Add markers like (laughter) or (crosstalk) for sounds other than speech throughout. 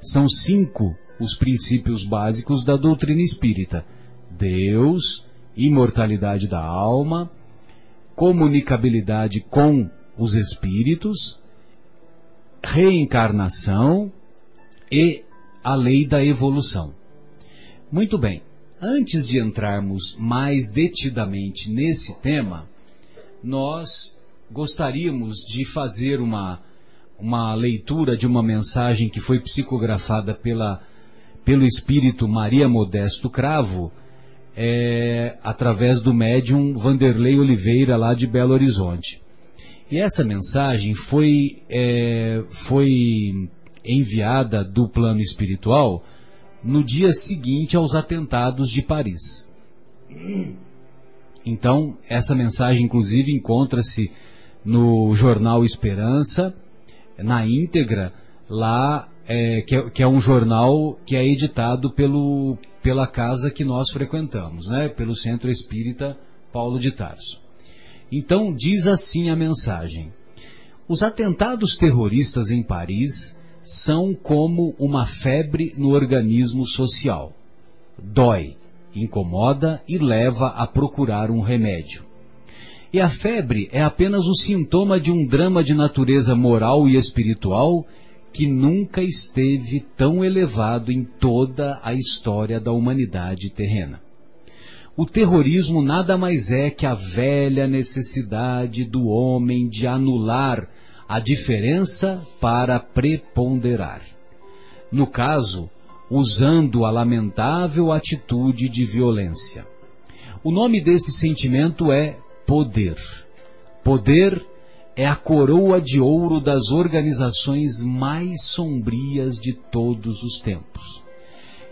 São cinco os princípios básicos da doutrina espírita: Deus, imortalidade da alma, comunicabilidade com os espíritos, reencarnação e a lei da evolução. Muito bem, antes de entrarmos mais detidamente nesse tema, nós gostaríamos de fazer uma, uma leitura de uma mensagem que foi psicografada pela, pelo espírito Maria Modesto Cravo, é, através do médium Vanderlei Oliveira, lá de Belo Horizonte. E essa mensagem foi, é, foi enviada do plano espiritual no dia seguinte aos atentados de Paris. Então, essa mensagem, inclusive, encontra-se no jornal Esperança, na íntegra, lá, é, que, é, que, é, um jornal que é editado pelo, pela casa que nós frequentamos, né? pelo Centro Espírita Paulo de Tarso. Então, diz assim a mensagem: Os atentados terroristas em Paris são como uma febre no organismo social. Dói, incomoda e leva a procurar um remédio. E a febre é apenas o sintoma de um drama de natureza moral e espiritual que nunca esteve tão elevado em toda a história da humanidade terrena. O terrorismo nada mais é que a velha necessidade do homem de anular a diferença para preponderar. No caso, usando a lamentável atitude de violência. O nome desse sentimento é poder. Poder é a coroa de ouro das organizações mais sombrias de todos os tempos.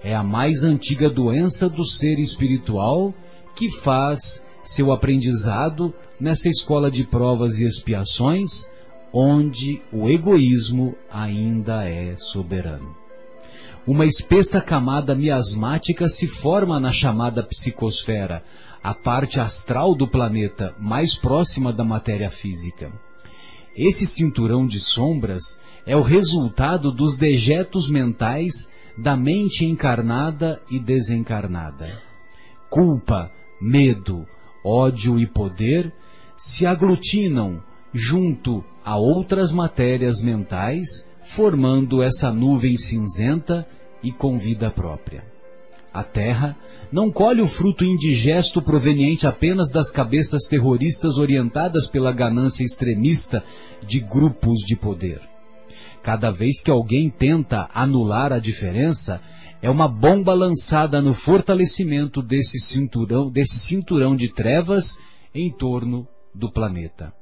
É a mais antiga doença do ser espiritual que faz seu aprendizado nessa escola de provas e expiações, onde o egoísmo ainda é soberano. Uma espessa camada miasmática se forma na chamada psicosfera, a parte astral do planeta mais próxima da matéria física. Esse cinturão de sombras é o resultado dos dejetos mentais da mente encarnada e desencarnada. Culpa, medo, ódio e poder se aglutinam junto a outras matérias mentais formando essa nuvem cinzenta e com vida própria. A terra não colhe o fruto indigesto proveniente apenas das cabeças terroristas orientadas pela ganância extremista de grupos de poder. Cada vez que alguém tenta anular a diferença, é uma bomba lançada no fortalecimento desse cinturão, desse cinturão de trevas em torno do planeta.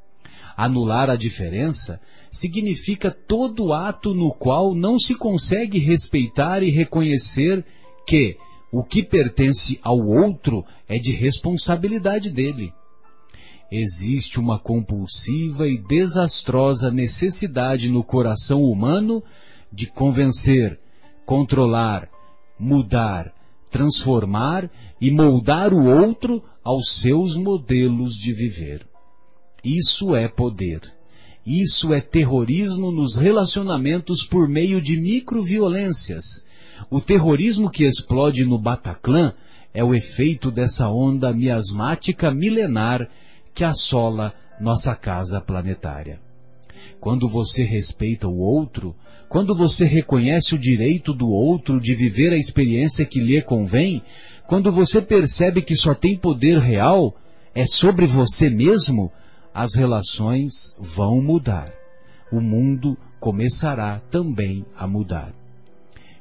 Anular a diferença significa todo ato no qual não se consegue respeitar e reconhecer que o que pertence ao outro é de responsabilidade dele. Existe uma compulsiva e desastrosa necessidade no coração humano de convencer, controlar, mudar, transformar e moldar o outro aos seus modelos de viver. Isso é poder. Isso é terrorismo nos relacionamentos por meio de microviolências. O terrorismo que explode no Bataclan é o efeito dessa onda miasmática milenar que assola nossa casa planetária. Quando você respeita o outro, quando você reconhece o direito do outro de viver a experiência que lhe convém, quando você percebe que só tem poder real, é sobre você mesmo, as relações vão mudar. O mundo começará também a mudar.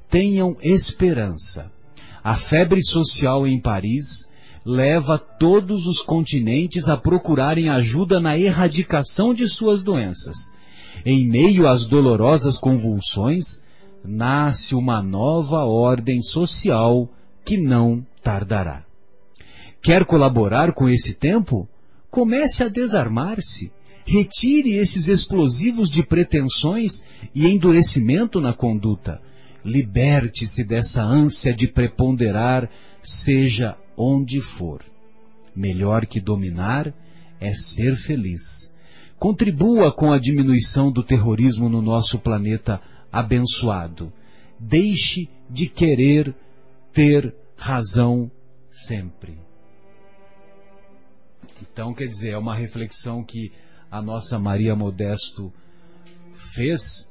Tenham esperança. A febre social em Paris leva todos os continentes a procurarem ajuda na erradicação de suas doenças. Em meio às dolorosas convulsões, nasce uma nova ordem social que não tardará. Quer colaborar com esse tempo? Comece a desarmar-se. Retire esses explosivos de pretensões e endurecimento na conduta. Liberte-se dessa ânsia de preponderar, seja onde for. Melhor que dominar é ser feliz. Contribua com a diminuição do terrorismo no nosso planeta abençoado. deixe de querer ter razão sempre. Então, quer dizer, é uma reflexão que a nossa Maria Modesto fez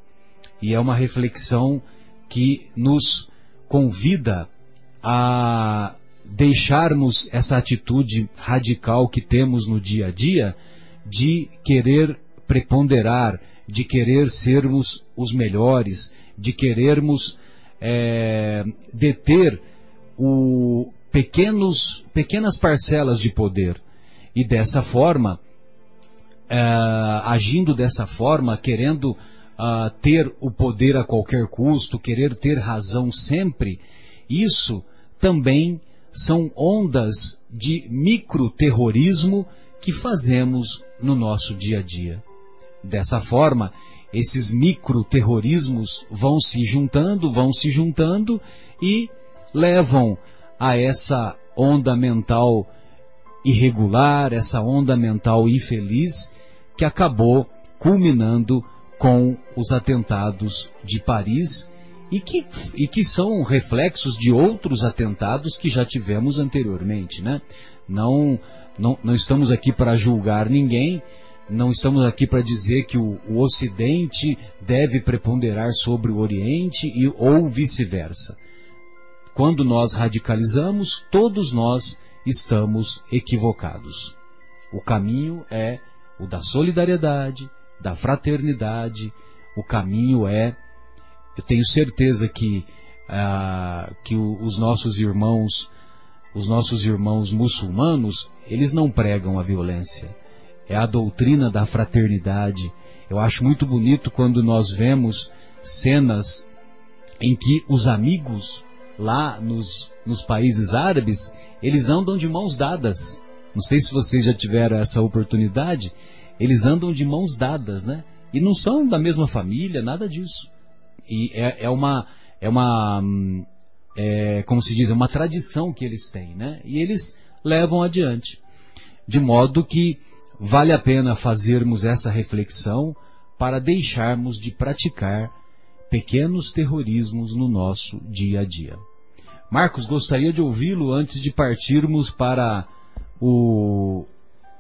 e é uma reflexão que nos convida a deixarmos essa atitude radical que temos no dia a dia de querer preponderar, de querer sermos os melhores, de querermos é, deter o pequenos, pequenas parcelas de poder. E dessa forma, é, agindo dessa forma, querendo uh, ter o poder a qualquer custo, querer ter razão sempre, isso também são ondas de microterrorismo que fazemos no nosso dia a dia. Dessa forma, esses microterrorismos vão se juntando, vão se juntando e levam a essa onda mental irregular, essa onda mental infeliz que acabou culminando com os atentados de Paris e que, e que são reflexos de outros atentados que já tivemos anteriormente, né? Não, não, não estamos aqui para julgar ninguém, não estamos aqui para dizer que o, o, Ocidente deve preponderar sobre o Oriente e, ou vice-versa. Quando nós radicalizamos, todos nós estamos equivocados. O caminho é o da solidariedade, da fraternidade. O caminho é, eu tenho certeza que, ah, que os nossos irmãos, os nossos irmãos muçulmanos, eles não pregam a violência. É a doutrina da fraternidade. Eu acho muito bonito quando nós vemos cenas em que os amigos lá nos, nos países árabes, eles andam de mãos dadas. Não sei se vocês já tiveram essa oportunidade, eles andam de mãos dadas, né? E não são da mesma família, nada disso. E é, é uma, é uma, é, como se diz, é uma tradição que eles têm, né? E eles levam adiante. De modo que vale a pena fazermos essa reflexão para deixarmos de praticar pequenos terrorismos no nosso dia a dia. Marcos, gostaria de ouvi-lo antes de partirmos para o,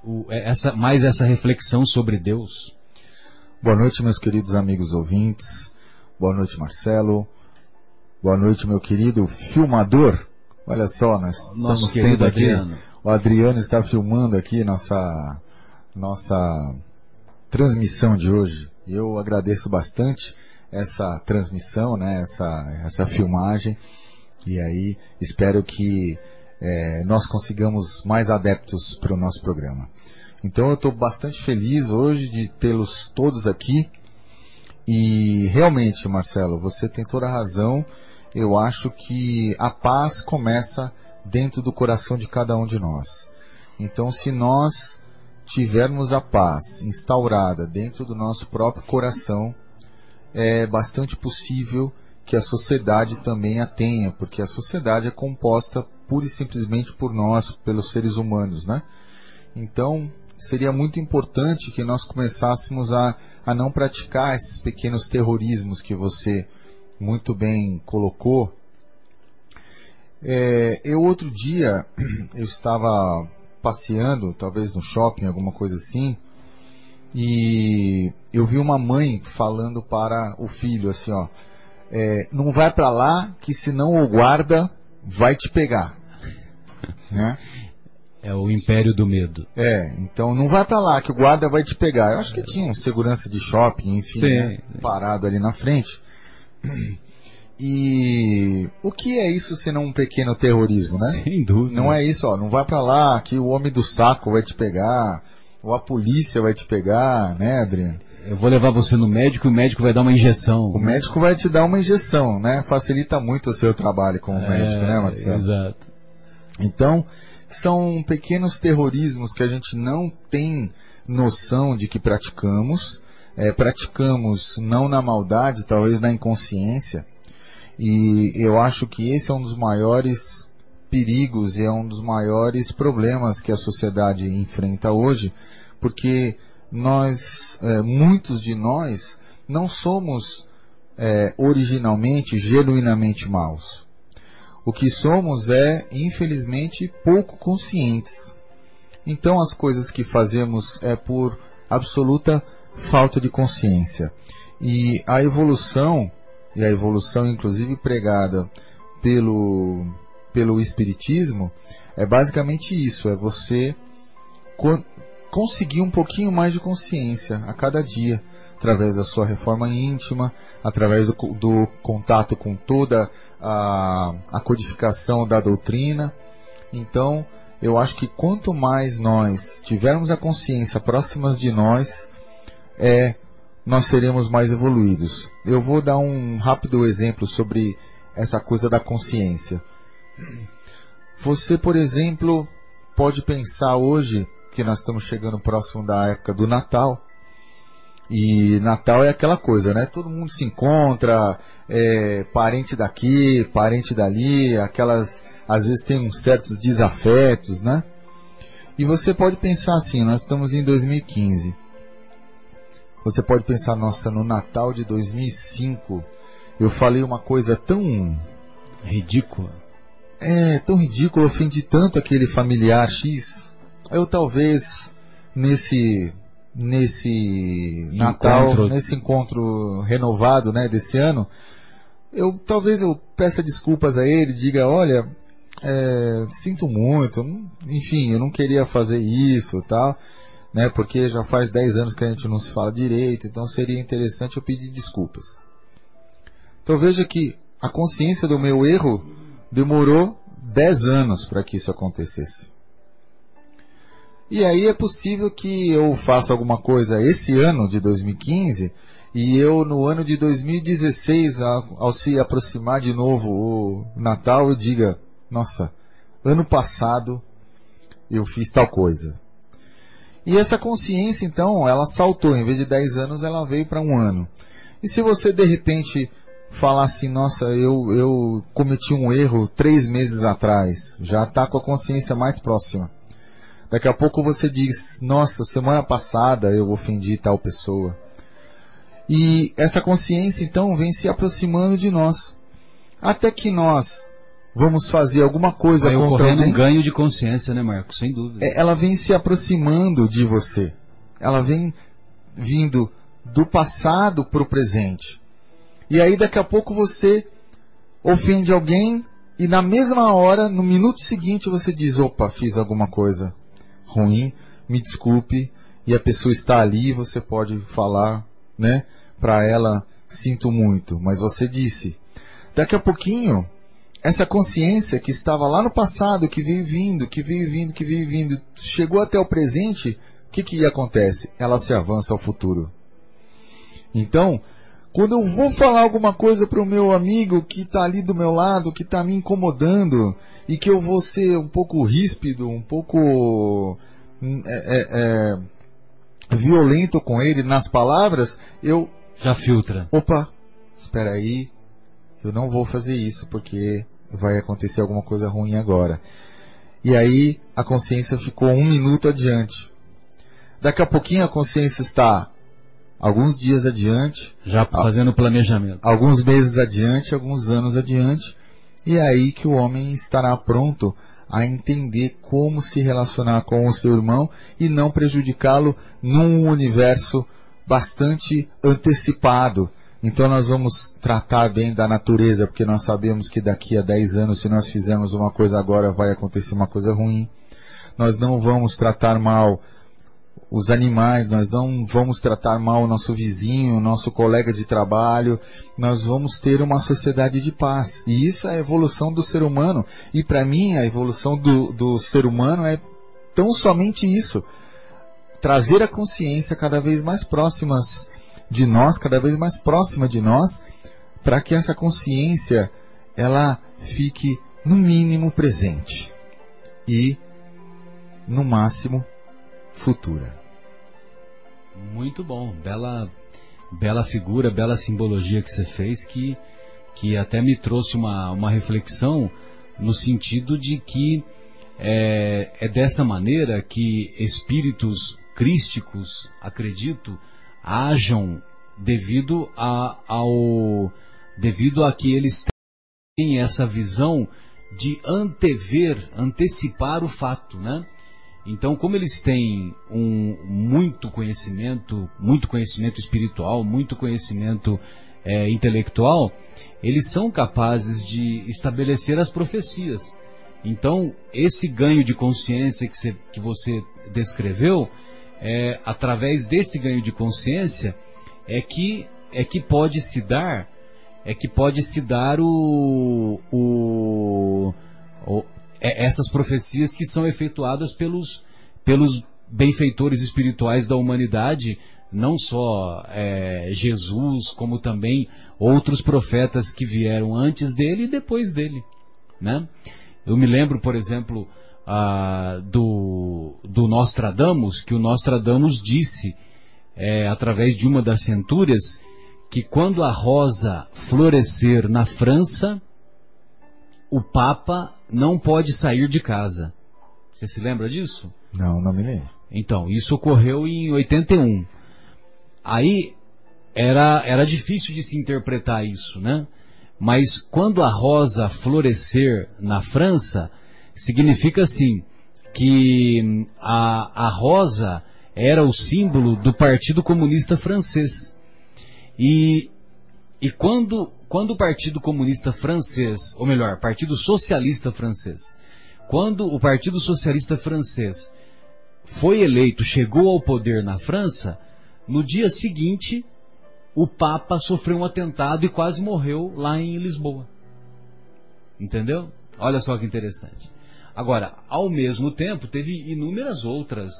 o, é, essa, mais essa reflexão sobre Deus. Boa noite, meus queridos amigos ouvintes. Boa noite, Marcelo. Boa noite, meu querido filmador. Olha só, nós Nosso estamos tendo aqui. Adriano. O Adriano está filmando aqui nossa, nossa transmissão de hoje. Eu agradeço bastante essa transmissão, né, essa, essa filmagem. E aí espero que é, nós consigamos mais adeptos para o nosso programa. Então eu estou bastante feliz hoje de tê-los todos aqui. E realmente, Marcelo, você tem toda a razão. Eu acho que a paz começa dentro do coração de cada um de nós. Então, se nós tivermos a paz instaurada dentro do nosso próprio coração, é bastante possível que a sociedade também a tenha, porque a sociedade é composta pura e simplesmente por nós, pelos seres humanos, né? Então, seria muito importante que nós começássemos a, a não praticar esses pequenos terrorismos que você muito bem colocou. É, eu outro dia, (clears throat) eu estava passeando, talvez no shopping, alguma coisa assim, e eu vi uma mãe falando para o filho assim, ó, é, não vai para lá que senão o guarda vai te pegar. (laughs) né? É o império do medo. É, então não vai para lá que o guarda vai te pegar. Eu acho que tinha um segurança de shopping, enfim, né, parado ali na frente. (clears throat) E o que é isso senão um pequeno terrorismo, né? Sem dúvida. Não é isso, ó, não vai para lá que o homem do saco vai te pegar, ou a polícia vai te pegar, né, Adriano? Eu vou levar você no médico e o médico vai dar uma injeção. O médico vai te dar uma injeção, né? Facilita muito o seu trabalho como é, médico, né, Marcelo? Exato. Então, são pequenos terrorismos que a gente não tem noção de que praticamos. É, praticamos não na maldade, talvez na inconsciência. E eu acho que esse é um dos maiores perigos e é um dos maiores problemas que a sociedade enfrenta hoje, porque nós, é, muitos de nós, não somos é, originalmente, genuinamente maus. O que somos é, infelizmente, pouco conscientes. Então, as coisas que fazemos é por absoluta falta de consciência. E a evolução, e a evolução inclusive pregada pelo, pelo Espiritismo, é basicamente isso: é você co conseguir um pouquinho mais de consciência a cada dia, através da sua reforma íntima, através do, do contato com toda a, a codificação da doutrina. Então, eu acho que quanto mais nós tivermos a consciência próximas de nós, é nós seremos mais evoluídos. Eu vou dar um rápido exemplo sobre essa coisa da consciência. Você, por exemplo, pode pensar hoje que nós estamos chegando próximo da época do Natal. E Natal é aquela coisa, né? Todo mundo se encontra, é, parente daqui, parente dali, aquelas, às vezes tem uns certos desafetos, né? E você pode pensar assim, nós estamos em 2015. Você pode pensar, nossa, no Natal de 2005 eu falei uma coisa tão ridícula. É, tão ridícula, ofendi tanto aquele familiar X. Eu talvez nesse nesse Natal, encontro. nesse encontro renovado, né, desse ano, eu talvez eu peça desculpas a ele, diga, olha, é, sinto muito, enfim, eu não queria fazer isso, tal né? Porque já faz 10 anos que a gente não se fala direito, então seria interessante eu pedir desculpas. Então veja que a consciência do meu erro demorou 10 anos para que isso acontecesse. E aí é possível que eu faça alguma coisa esse ano de 2015 e eu no ano de 2016, ao, se aproximar de novo o Natal, eu diga: Nossa, ano passado eu fiz tal coisa. E essa consciência, então, ela saltou. Em vez de 10 anos, ela veio para um ano. E se você, de repente, falar assim, nossa, eu, eu cometi um erro três meses atrás, já está com a consciência mais próxima. Daqui a pouco você diz, nossa, semana passada eu ofendi tal pessoa. E essa consciência, então, vem se aproximando de nós. Até que nós vamos fazer alguma coisa Vai contra alguém. um ganho de consciência, né, Marcos? Sem dúvida. É, ela vem se aproximando de você. Ela vem vindo do passado para o presente. E aí daqui a pouco você ofende alguém e na mesma hora, no minuto seguinte, você diz: opa, fiz alguma coisa ruim, me desculpe. E a pessoa está ali, você pode falar, né, para ela: sinto muito, mas você disse. Daqui a pouquinho, essa consciência que estava lá no passado, que veio vindo, que veio vindo, que veio vindo, chegou até o presente, o que, que acontece? Ela se avança ao futuro. Então, quando eu vou falar alguma coisa para o meu amigo que está ali do meu lado, que está me incomodando, e que eu vou ser um pouco ríspido, um pouco hum, é, é, é, violento com ele nas palavras, eu. Já filtra. Opa, espera aí, eu não vou fazer isso porque vai acontecer alguma coisa ruim agora. E aí a consciência ficou um minuto adiante. Daqui a pouquinho a consciência está alguns dias adiante. Já fazendo planejamento. Alguns meses adiante, alguns anos adiante. E é aí que o homem estará pronto a entender como se relacionar com o seu irmão e não prejudicá-lo num universo bastante antecipado então nós vamos tratar bem da natureza, porque nós sabemos que daqui a 10 anos, se nós fizermos uma coisa agora, vai acontecer uma coisa ruim. Nós não vamos tratar mal os animais, nós não vamos tratar mal o nosso vizinho, o nosso colega de trabalho, nós vamos ter uma sociedade de paz. E isso é a evolução do ser humano. E para mim, a evolução do, do ser humano é tão somente isso. Trazer a consciência cada vez mais próximas de nós, cada vez mais próxima de nós, para que essa consciência ela fique no mínimo presente e no máximo futura. Muito bom, bela bela figura, bela simbologia que você fez que que até me trouxe uma, uma reflexão no sentido de que é, é dessa maneira que espíritos crísticos, acredito, hajam devido a, ao devido a que eles têm essa visão de antever, antecipar o fato, né? Então, como eles têm um muito conhecimento, muito conhecimento espiritual, muito conhecimento é, intelectual, eles são capazes de estabelecer as profecias. Então, esse ganho de consciência que você, que você descreveu, é, através desse ganho de consciência, é que, é que pode se dar, é que pode se dar o, o, o é, essas profecias que são efetuadas pelos, pelos benfeitores espirituais da humanidade, não só é, Jesus, como também outros profetas que vieram antes dele e depois dele. Né? Eu me lembro, por exemplo, do, do Nostradamus, que o Nostradamus disse, é, através de uma das centúrias, que quando a rosa florescer na França, o Papa não pode sair de casa. Você se lembra disso? Não, não me lembro. Então, isso ocorreu em 81. Aí era, era difícil de se interpretar isso, né? Mas quando a rosa florescer na França, significa assim que a, a rosa era o símbolo do Partido Comunista Francês. E, e quando, quando o Partido Comunista Francês, ou melhor, Partido Socialista Francês, quando o Partido Socialista Francês foi eleito, chegou ao poder na França, no dia seguinte, o Papa sofreu um atentado e quase morreu lá em Lisboa. Entendeu? Olha só que interessante. Agora, ao mesmo tempo, teve inúmeras outras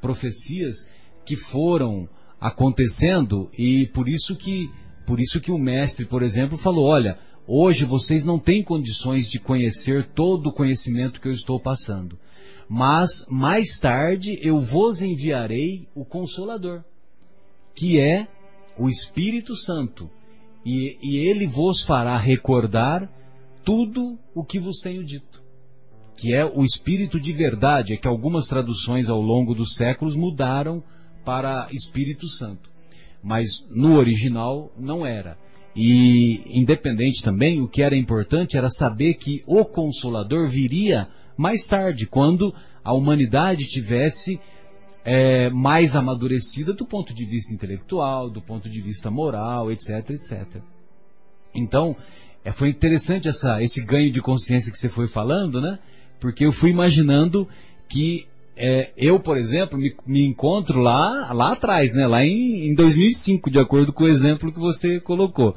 profecias que foram acontecendo e por isso que por isso que o mestre, por exemplo, falou: olha, hoje vocês não têm condições de conhecer todo o conhecimento que eu estou passando, mas mais tarde eu vos enviarei o Consolador, que é o Espírito Santo, e, e ele vos fará recordar tudo o que vos tenho dito que é o espírito de verdade, é que algumas traduções ao longo dos séculos mudaram para Espírito Santo. Mas no original não era. E, independente também, o que era importante era saber que o Consolador viria mais tarde, quando a humanidade tivesse é, mais amadurecida do ponto de vista intelectual, do ponto de vista moral, etc, etc. Então, é, foi interessante essa, esse ganho de consciência que você foi falando, né? Porque eu fui imaginando que é, eu, por exemplo, me, me, encontro lá, lá atrás, né? Lá em, em 2005, de acordo com o exemplo que você colocou.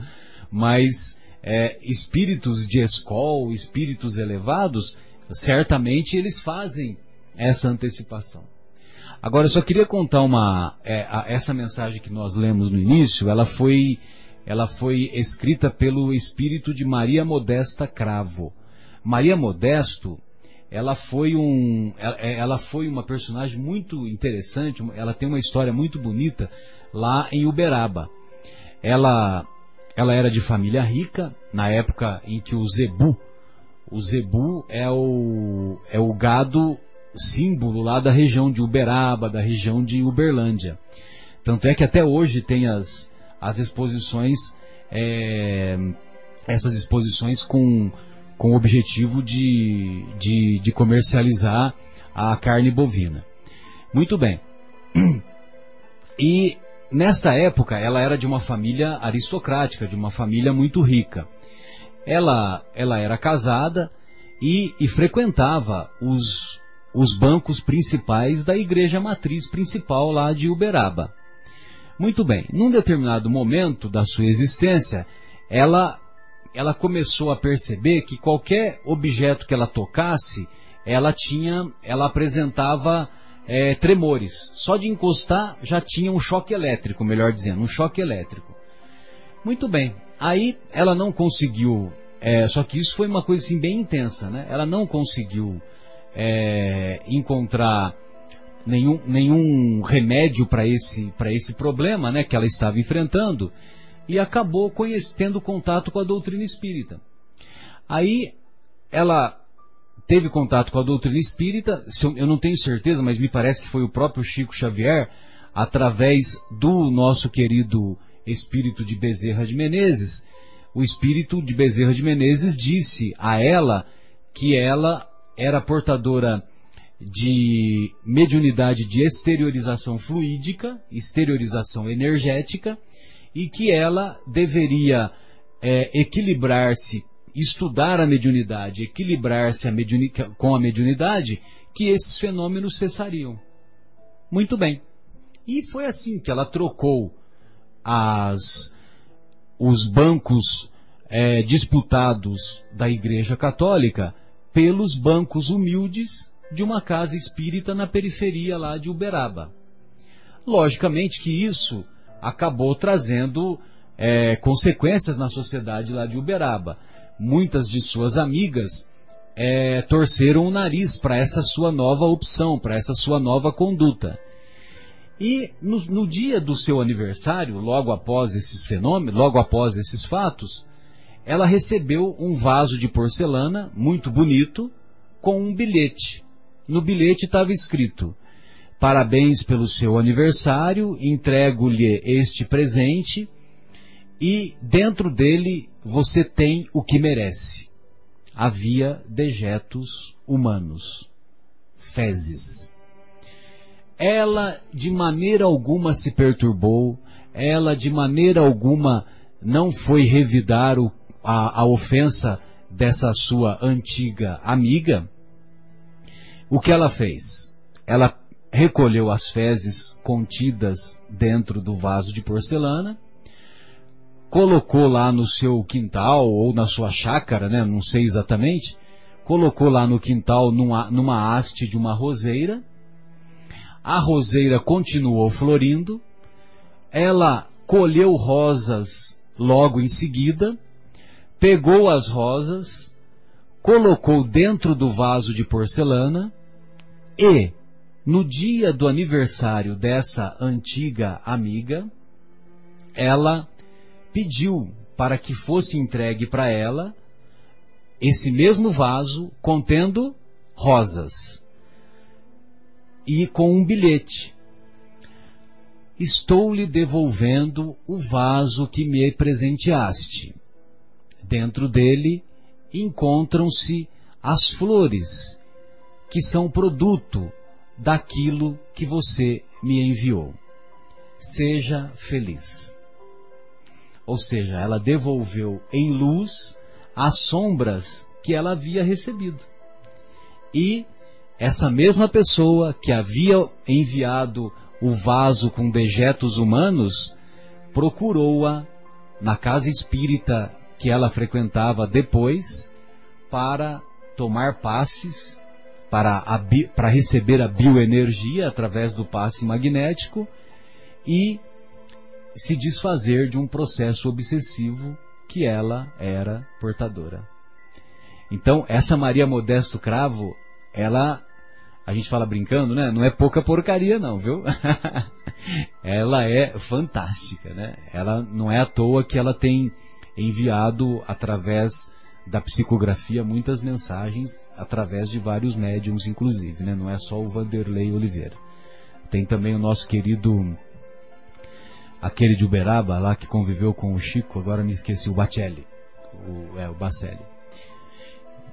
Mas é, espíritos de escola, espíritos elevados, certamente eles fazem essa antecipação. Agora, eu só queria contar uma. É, a, essa mensagem que nós lemos no início, ela foi, ela foi escrita pelo espírito de Maria Modesta Cravo. Maria Modesto, ela foi um é, ela, foi uma personagem muito interessante ela tem uma história muito bonita lá em Uberaba. Ela ela era de família rica na época em que o zebu o zebu é o é o gado símbolo lá da região de Uberaba da região de Uberlândia. Tanto é que até hoje tem as as exposições é, essas exposições com com o objetivo de, de, de comercializar a carne bovina. Muito bem. (clears throat) E nessa época ela era de uma família aristocrática, de uma família muito rica. Ela, ela era casada e, e frequentava os, os bancos principais da igreja matriz principal lá de Uberaba. Muito bem, num determinado momento da sua existência, ela ela começou a perceber que qualquer objeto que ela tocasse, ela tinha, ela apresentava é, tremores. Só de encostar já tinha um choque elétrico, melhor dizendo, um choque elétrico. Muito bem. Aí ela não conseguiu, é, só que isso foi uma coisa assim bem intensa, né? Ela não conseguiu é, encontrar nenhum, nenhum remédio para esse, esse problema, né? Que ela estava enfrentando e acabou tendo contato com a doutrina espírita. Aí ela teve contato com a doutrina espírita, eu não tenho certeza, mas me parece que foi o próprio Chico Xavier, através do nosso querido espírito de Bezerra de Menezes, o espírito de Bezerra de Menezes disse a ela que ela era portadora de mediunidade de exteriorização fluídica, exteriorização energética, e que ela deveria é, equilibrar-se, estudar a mediunidade, equilibrar-se com a mediunidade, que esses fenômenos cessariam. Muito bem. E foi assim que ela trocou as, os bancos é, disputados da Igreja Católica pelos bancos humildes de uma casa espírita na periferia lá de Uberaba. Logicamente que isso acabou trazendo é, consequências na sociedade lá de Uberaba. Muitas de suas amigas é, torceram o nariz para essa sua nova opção, para essa sua nova conduta. E no, no, dia do seu aniversário, logo após esses fenômenos, logo após esses fatos, ela recebeu um vaso de porcelana muito bonito com um bilhete. No bilhete estava escrito: Parabéns pelo seu aniversário, entrego-lhe este presente e dentro dele você tem o que merece. Havia dejetos humanos, fezes. Ela de maneira alguma se perturbou, ela de maneira alguma não foi revidar o, a, a ofensa dessa sua antiga amiga. O que ela fez? Ela recolheu as fezes contidas dentro do vaso de porcelana, colocou lá no seu quintal ou na sua chácara, né, não sei exatamente, colocou lá no quintal numa, numa haste de uma roseira. A roseira continuou florindo. Ela colheu rosas logo em seguida, pegou as rosas, colocou dentro do vaso de porcelana e no dia do aniversário dessa antiga amiga, ela pediu para que fosse entregue para ela esse mesmo vaso contendo rosas e com um bilhete. Estou lhe devolvendo o vaso que me presenteaste. Dentro dele encontram-se as flores, que são produto daquilo que você me enviou. Seja feliz. Ou seja, ela devolveu em luz as sombras que ela havia recebido. E essa mesma pessoa que havia enviado o vaso com dejetos humanos procurou-a na casa espírita que ela frequentava depois para tomar passes para, a, para receber a bioenergia através do passe magnético e se desfazer de um processo obsessivo que ela era portadora. Então, essa Maria Modesto Cravo, ela, a gente fala brincando, né? Não é pouca porcaria não, viu? (laughs) ela é fantástica, né? Ela não é à toa que ela tem enviado através da psicografia muitas mensagens através de vários médiums, inclusive, né? Não é só o Vanderlei Oliveira. Tem também o nosso querido aquele de Uberaba lá que conviveu com o Chico, agora me esqueci, o Bacelli. O, é, o Bacelli.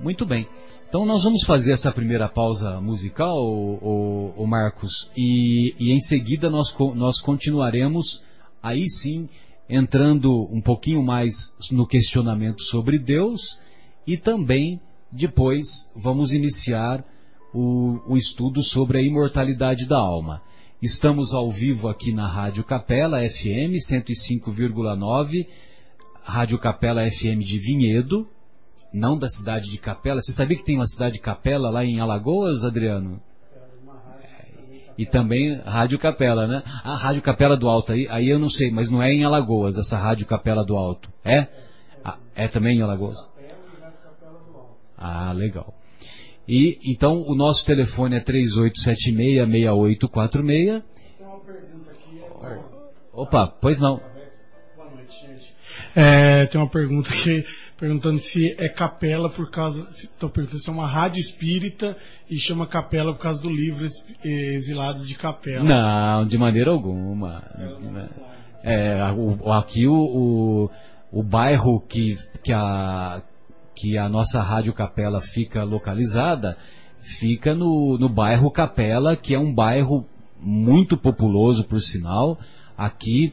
Muito bem. Então nós vamos fazer essa primeira pausa musical, o, Marcos, e, e, em seguida nós, nós continuaremos aí sim entrando um pouquinho mais no questionamento sobre Deus e também depois vamos iniciar o, o estudo sobre a imortalidade da alma. Estamos ao vivo aqui na Rádio Capela FM 105,9, Rádio Capela FM de Vinhedo, não da cidade de Capela. Você sabia que tem uma cidade de Capela lá em Alagoas, Adriano? E também Rádio Capela, né? A Rádio Capela do Alto, aí, aí eu não sei, mas não é em Alagoas, essa Rádio Capela do Alto. É? Ah, é também em Alagoas? Ah, legal. E então o nosso telefone é 3876-6846. Tem uma pergunta aqui. Opa, pois não. Boa noite, gente. É, tem uma pergunta aqui perguntando se é capela por causa. Estou perguntando se é uma rádio espírita e chama capela por causa do livro Exilados de Capela. Não, de maneira alguma. É, aqui o, o, o bairro que, que, a, que a nossa Rádio Capela fica localizada fica no, no bairro Capela, que é um bairro muito populoso, por sinal, aqui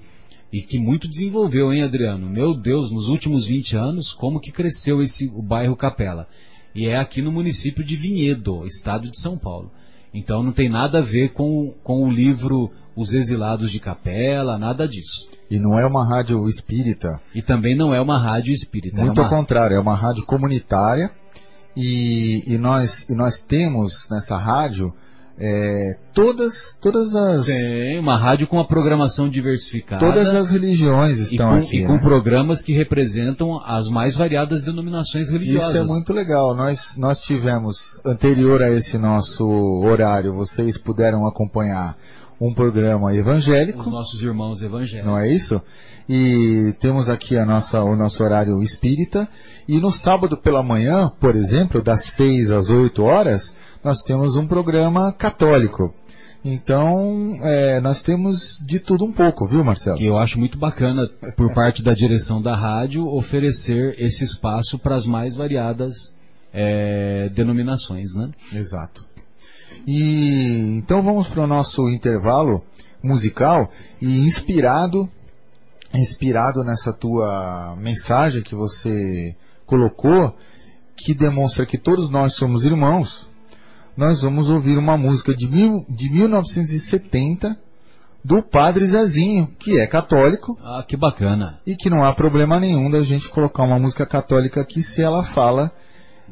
e que muito desenvolveu, hein, Adriano? Meu Deus, nos últimos 20 anos, como que cresceu esse o bairro Capela? E é aqui no município de Vinhedo, estado de São Paulo. Então não tem nada a ver com, com o livro Os Exilados de Capela, nada disso. E não é uma rádio espírita, E também não é uma rádio espírita. muito é ao uma... contrário, é uma rádio comunitária e, e, nós, e nós temos nessa rádio é, todas, todas, as, Tem uma rádio com uma programação diversificada. todas as religiões e estão com, aqui. e com né? programas que representam as mais variadas denominações religiosas. Isso é muito legal. Nós, nós tivemos, anterior a esse nosso horário, vocês puderam acompanhar um programa evangélico. Os nossos irmãos evangélicos. não é isso? E temos aqui a nossa, o nosso horário espírita. E no sábado pela manhã, por exemplo, das 6 às 8 horas, nós temos um programa católico. Então, é, nós temos de tudo um pouco, viu, Marcelo? Que eu acho muito bacana, por parte da direção da rádio, oferecer esse espaço para as mais variadas é, denominações, né? Exato. E então vamos para o nosso intervalo musical e inspirado inspirado nessa tua mensagem que você colocou, que demonstra que todos nós somos irmãos, nós vamos ouvir uma música de, mil, de 1970 do Padre Zezinho, que é católico Ah, que bacana. e que não há problema nenhum da gente colocar uma música católica aqui se ela fala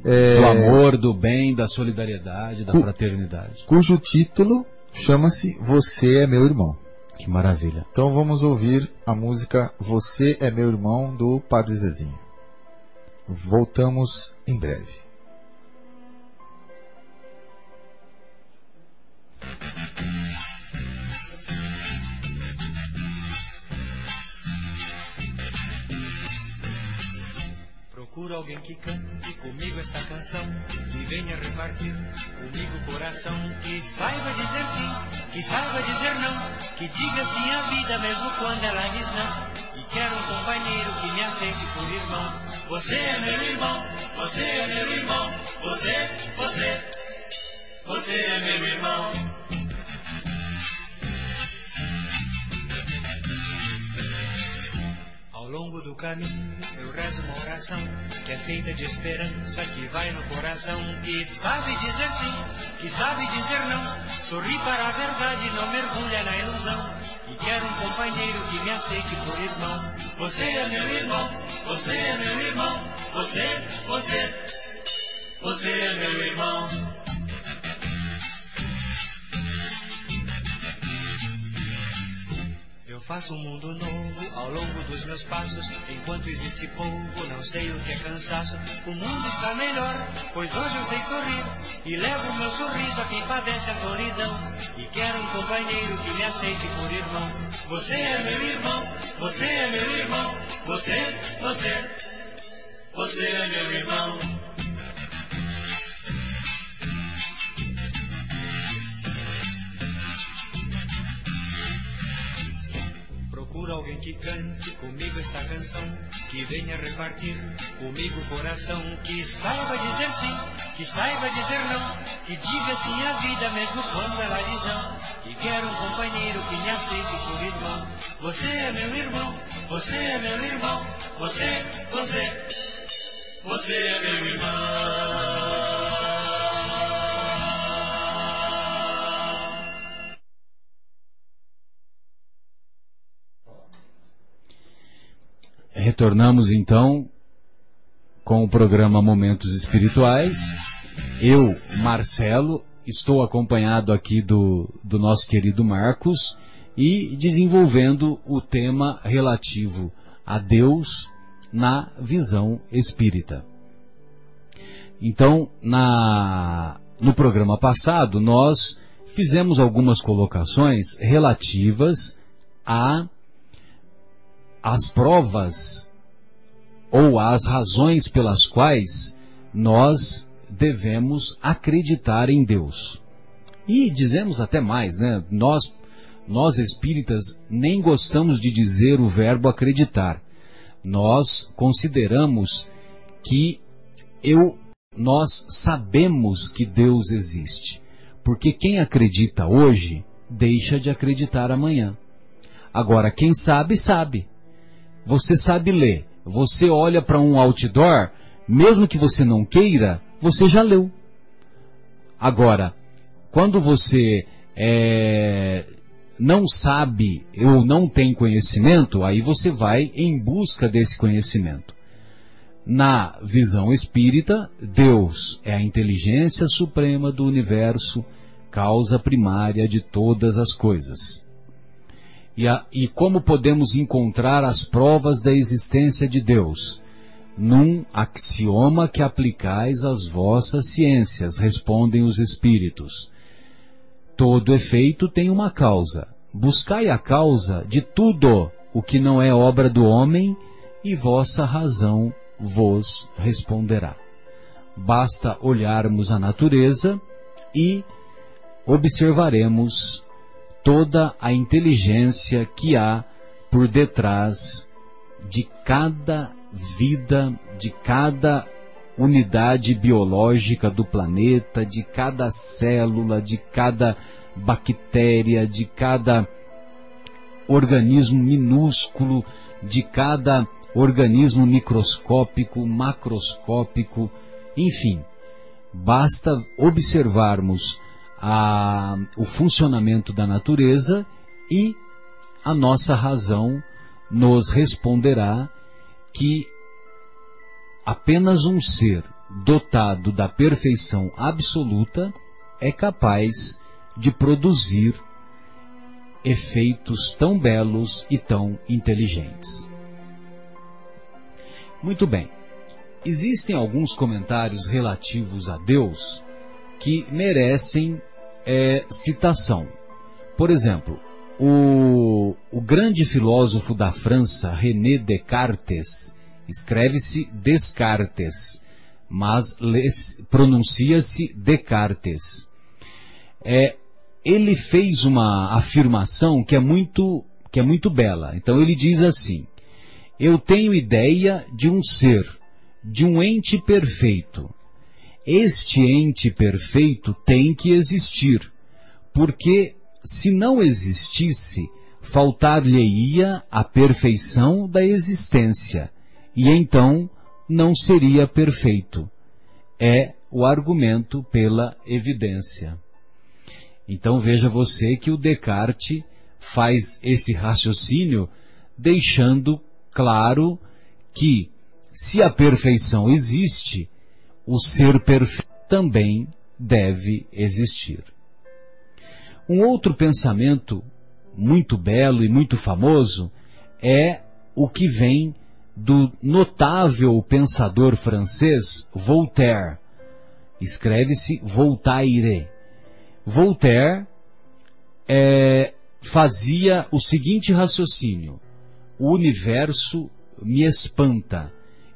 é, Do amor, do bem, da solidariedade, da Cu- fraternidade. cujo título chama-se Você é Meu Irmão. Que maravilha. Então vamos ouvir a música Você é Meu Irmão do Padre Zezinho. Voltamos em breve. Procuro alguém que cante comigo esta canção, que venha repartir comigo o coração, que saiba dizer sim, que saiba dizer não, que diga sim à vida mesmo quando ela diz não. E quero um companheiro que me aceite por irmão. Você é meu irmão, você é meu irmão, você, você, você é meu irmão. Ao longo do caminho eu rezo uma oração que é feita de esperança que vai no coração, que sabe dizer sim, que sabe dizer não, sorri para a verdade, não mergulha na ilusão. E quero um companheiro que me aceite por irmão. Você é meu irmão, você é meu irmão, você, você, você é meu irmão. Eu faço um mundo novo ao longo dos meus passos. Enquanto existe povo, não sei o que é cansaço. O mundo está melhor, pois hoje eu sei sorrir. E levo meu sorriso a quem padece a solidão. E quero um companheiro que me aceite por irmão. Você é meu irmão, você é meu irmão. Você, você, você é meu irmão. Procuro alguém que cante comigo esta canção, que venha repartir comigo o coração, que saiba dizer sim, que saiba dizer não, que diga sim à vida mesmo quando ela diz não. E quero um companheiro que me aceite por irmão. Você é meu irmão, você é meu irmão, você, você, você é meu irmão. Retornamos então com o programa Momentos Espirituais. Eu, Marcelo, estou acompanhado aqui do, do nosso querido Marcos e desenvolvendo o tema relativo a Deus na visão espírita. Então, na, no programa passado, nós fizemos algumas colocações relativas a as provas ou as razões pelas quais nós devemos acreditar em Deus. E dizemos até mais, né? Nós, nós espíritas nem gostamos de dizer o verbo acreditar. Nós consideramos que eu, nós sabemos que Deus existe. Porque quem acredita hoje deixa de acreditar amanhã. Agora, quem sabe, sabe. Você sabe ler. Você olha para um outdoor, mesmo que você não queira, você já leu. Agora, quando você é, não sabe ou não tem conhecimento, aí você vai em busca desse conhecimento. Na visão espírita, Deus é a inteligência suprema do universo, causa primária de todas as coisas. E, a, e como podemos encontrar as provas da existência de Deus? Num axioma que aplicais às vossas ciências, respondem os espíritos. Todo efeito tem uma causa. Buscai a causa de tudo o que não é obra do homem, e vossa razão vos responderá. Basta olharmos a natureza e observaremos toda a inteligência que há por detrás de cada vida, de cada unidade biológica do planeta, de cada célula, de cada bactéria, de cada organismo minúsculo, de cada organismo microscópico, macroscópico, enfim, basta observarmos a, o funcionamento da natureza e a nossa razão nos responderá que apenas um ser dotado da perfeição absoluta é capaz de produzir efeitos tão belos e tão inteligentes. Muito bem. Existem alguns comentários relativos a Deus que merecem é, citação. Por exemplo, o, o grande filósofo da França, René Descartes, escreve-se Descartes, mas pronuncia-se Descartes. É, ele fez uma afirmação que é muito que é muito bela. Então ele diz assim: Eu tenho ideia de um ser, de um ente perfeito, este ente perfeito tem que existir, porque se não existisse, faltar-lhe-ia a perfeição da existência, e então não seria perfeito. É o argumento pela evidência. Então veja você que o Descartes faz esse raciocínio deixando claro que se a perfeição existe, o ser perfeito também deve existir. Um outro pensamento muito belo e muito famoso é o que vem do notável pensador francês Voltaire. Escreve-se Voltaire. Voltaire é, fazia o seguinte raciocínio: o universo me espanta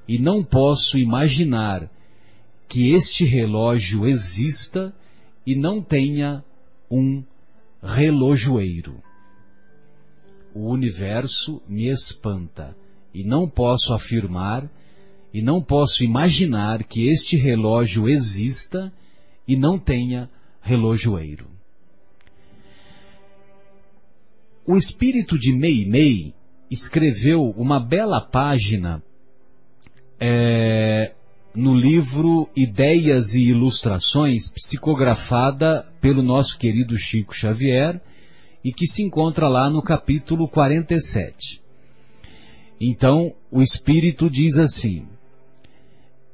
e não posso imaginar que este relógio exista e não tenha um relojoeiro. O universo me espanta e não posso afirmar e não posso imaginar que este relógio exista e não tenha relojoeiro. O espírito de Meimei escreveu uma bela página é, no livro Ideias e Ilustrações, psicografada pelo nosso querido Chico Xavier, e que se encontra lá no capítulo 47. Então, o espírito diz assim: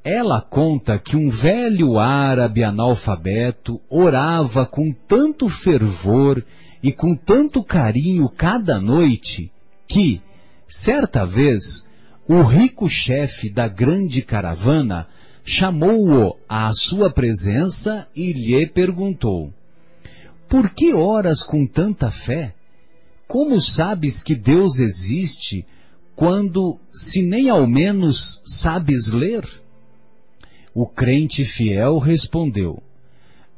Ela conta que um velho árabe analfabeto orava com tanto fervor e com tanto carinho cada noite que, certa vez, o rico chefe da grande caravana chamou-o à sua presença e lhe perguntou: Por que oras com tanta fé? Como sabes que Deus existe quando, se nem ao menos sabes ler? O crente fiel respondeu: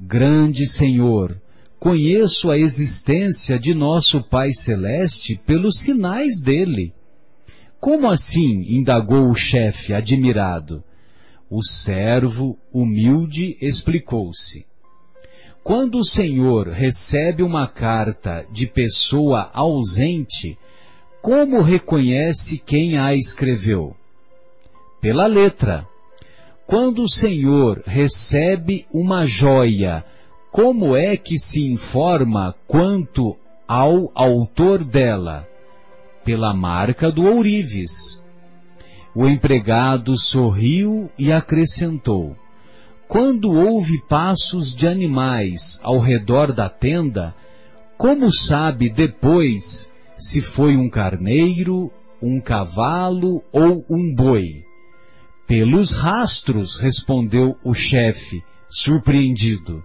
Grande Senhor, conheço a existência de nosso Pai Celeste pelos sinais dele. Como assim? indagou o chefe, admirado. O servo, humilde, explicou-se. Quando o Senhor recebe uma carta de pessoa ausente, como reconhece quem a escreveu? Pela letra. Quando o Senhor recebe uma joia, como é que se informa quanto ao autor dela? Pela marca do ourives. O empregado sorriu e acrescentou: Quando houve passos de animais ao redor da tenda, como sabe depois se foi um carneiro, um cavalo ou um boi? Pelos rastros, respondeu o chefe, surpreendido.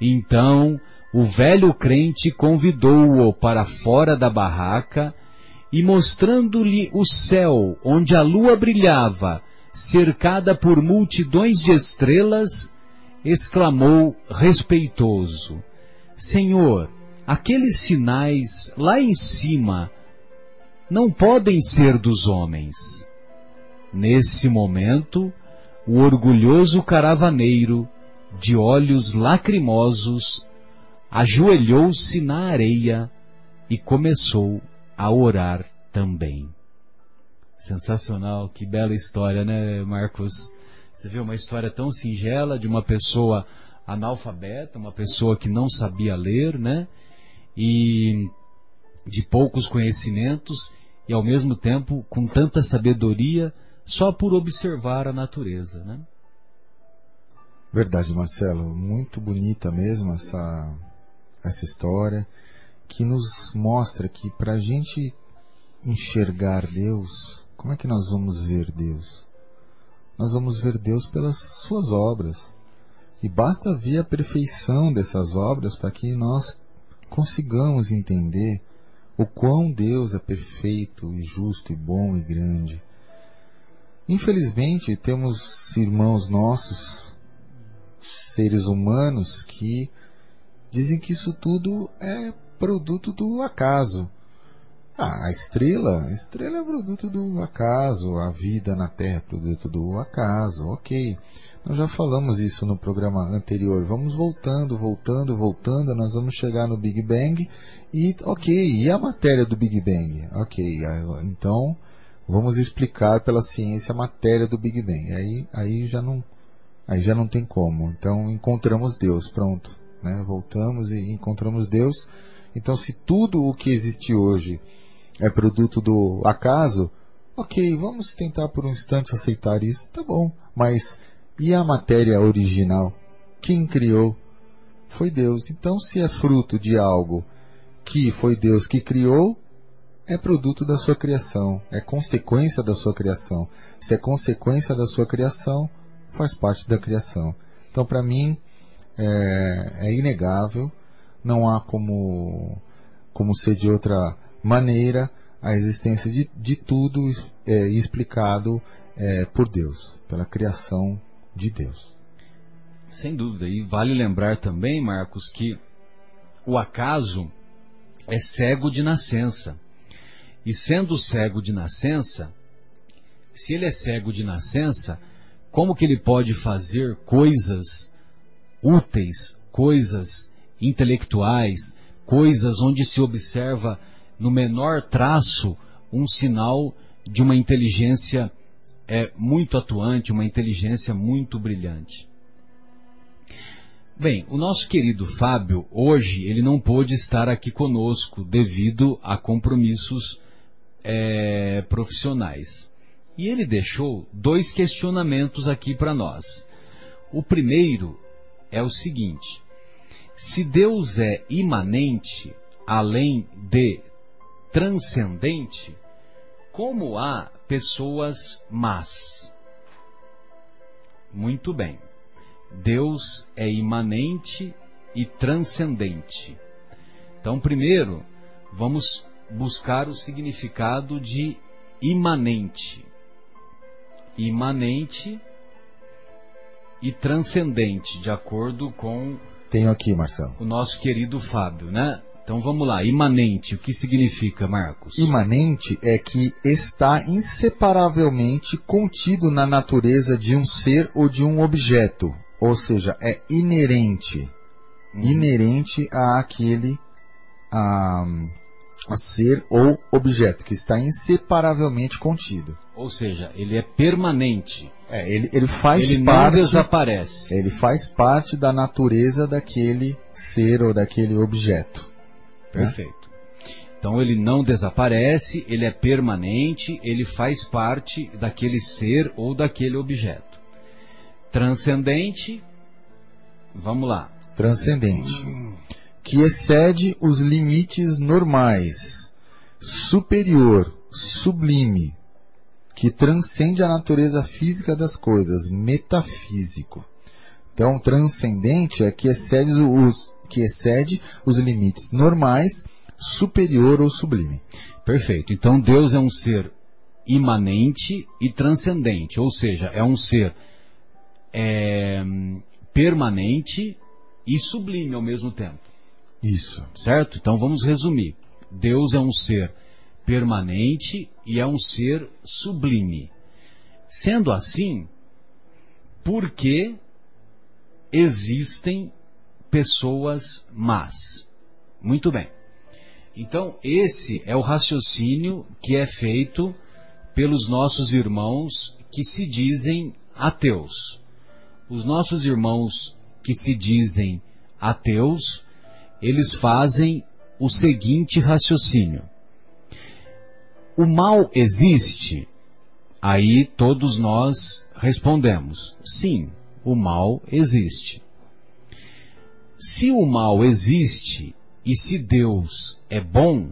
Então o velho crente convidou-o para fora da barraca e, mostrando-lhe o céu onde a lua brilhava, cercada por multidões de estrelas, exclamou respeitoso: Senhor, aqueles sinais lá em cima não podem ser dos homens. Nesse momento, o orgulhoso caravaneiro, de olhos lacrimosos, ajoelhou-se na areia e começou a orar também. Sensacional, que bela história, né, Marcos? Você vê uma história tão singela de uma pessoa analfabeta, uma pessoa que não sabia ler, né? E de poucos conhecimentos e ao mesmo tempo com tanta sabedoria só por observar a natureza, né? Verdade, Marcelo. Muito bonita mesmo essa, essa história que nos mostra que para a gente enxergar Deus, como é que nós vamos ver Deus? Nós vamos ver Deus pelas suas obras. E basta ver a perfeição dessas obras para que nós consigamos entender o quão Deus é perfeito e justo e bom e grande. Infelizmente, temos irmãos nossos, seres humanos, que dizem que isso tudo é produto do acaso. Ah, a estrela, a estrela é produto do acaso, a vida na Terra é produto do acaso, ok. Nós já falamos isso no programa anterior. Vamos voltando, voltando, voltando, nós vamos chegar no Big Bang e, ok, e a matéria do Big Bang? Ok, então vamos explicar pela ciência a matéria do Big Bang. Aí, aí já não, aí já não tem como. Então encontramos Deus, pronto, né? Voltamos e encontramos Deus. Então se tudo o que existe hoje é produto do acaso, ok, vamos tentar por um instante aceitar isso, tá bom. Mas e a matéria original? Quem criou? Foi Deus. Então se é fruto de algo que foi Deus que criou, é produto da sua criação, é consequência da sua criação. Se é consequência da sua criação, faz parte da criação. Então, para mim, é, é, inegável, não há como, como ser de outra maneira a existência de, de tudo é, explicado é, por Deus, pela criação de Deus. Sem dúvida, e vale lembrar também, Marcos, que o acaso é cego de nascença. E sendo cego de nascença, se ele é cego de nascença, como que ele pode fazer coisas úteis, coisas intelectuais, coisas onde se observa no menor traço um sinal de uma inteligência é, muito atuante, uma inteligência muito brilhante. Bem, o nosso querido Fábio, hoje, ele não pôde estar aqui conosco devido a compromissos é, profissionais. E ele deixou dois questionamentos aqui para nós. O primeiro é o seguinte: se Deus é imanente, além de transcendente, como há pessoas más? Muito bem. Deus é imanente e transcendente. Então, primeiro, vamos buscar o significado de imanente. Imanente e transcendente, de acordo com Tenho aqui, Marcelo. o nosso querido Fábio, né? Então vamos lá, imanente, o que significa, Marcos? Imanente é que está inseparavelmente contido na natureza de um ser ou de um objeto, ou seja, é inerente, inerente a aquele a, a ser ou objeto que está inseparavelmente contido. Ou seja, ele é permanente, É, ele, ele faz ele não parte desaparece. ele faz parte da natureza daquele ser ou daquele objeto. né? Perfeito. Então ele não desaparece, ele é permanente, ele faz parte daquele ser ou daquele objeto. Transcendente, vamos lá. transcendente, que excede os limites normais, superior, sublime, que transcende a natureza física das coisas, metafísico. Então, transcendente é que excede os, que excede os limites normais, superior ou sublime. Perfeito. Então Deus é um ser imanente e transcendente, ou seja, é um ser é, permanente e sublime ao mesmo tempo. Isso. Certo? Então vamos resumir. Deus é um ser permanente e é um ser sublime. Sendo assim, por que existem pessoas más? Muito bem. Então, esse é o raciocínio que é feito pelos nossos irmãos que se dizem ateus. Os nossos irmãos que se dizem ateus, eles fazem o seguinte raciocínio: o mal existe? Aí todos nós respondemos: sim, o mal existe. Se o mal existe e se Deus é bom,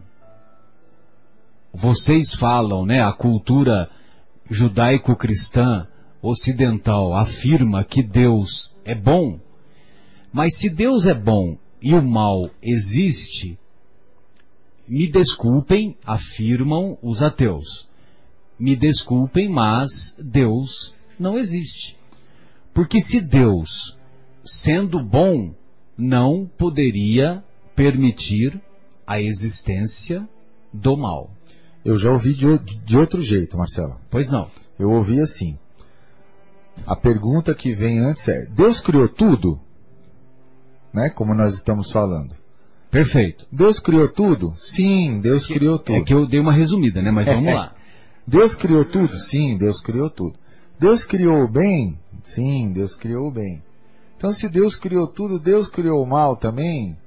vocês falam, né? A cultura judaico-cristã ocidental afirma que Deus é bom, mas se Deus é bom e o mal existe, me desculpem, afirmam os ateus. Me desculpem, mas Deus não existe. Porque se Deus, sendo bom, não poderia permitir a existência do mal. Eu já ouvi de, de outro jeito, Marcelo. Pois não. Eu ouvi assim. A pergunta que vem antes é: Deus criou tudo? Né? Como nós estamos falando. Perfeito. Deus criou tudo? Sim, Deus criou tudo. É que eu dei uma resumida, né? Mas vamos (laughs) lá. Deus criou tudo? Sim, Deus criou tudo. Deus criou o bem? Sim, Deus criou o bem. Então, se Deus criou tudo, Deus criou o mal também?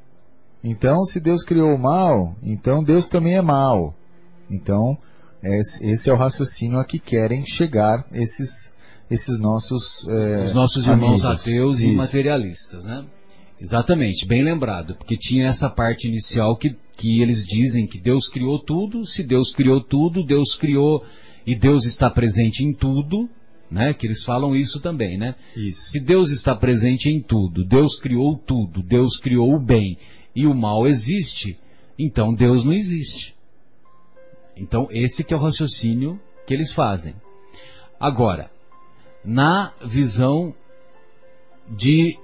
Então, se Deus criou o mal, então Deus também é mal. Então, esse esse é o raciocínio a que querem chegar esses, esses nossos é, Os nossos irmãos amigos. ateus e Isso. materialistas, né? Exatamente, bem lembrado, porque tinha essa parte inicial que, que eles dizem que Deus criou tudo, se Deus criou tudo, Deus criou e Deus está presente em tudo, né? Que eles falam isso também, né? Isso. Se Deus está presente em tudo, Deus criou tudo, Deus criou o bem e o mal existe, então Deus não existe. Então esse que é o raciocínio que eles fazem. Agora, na visão de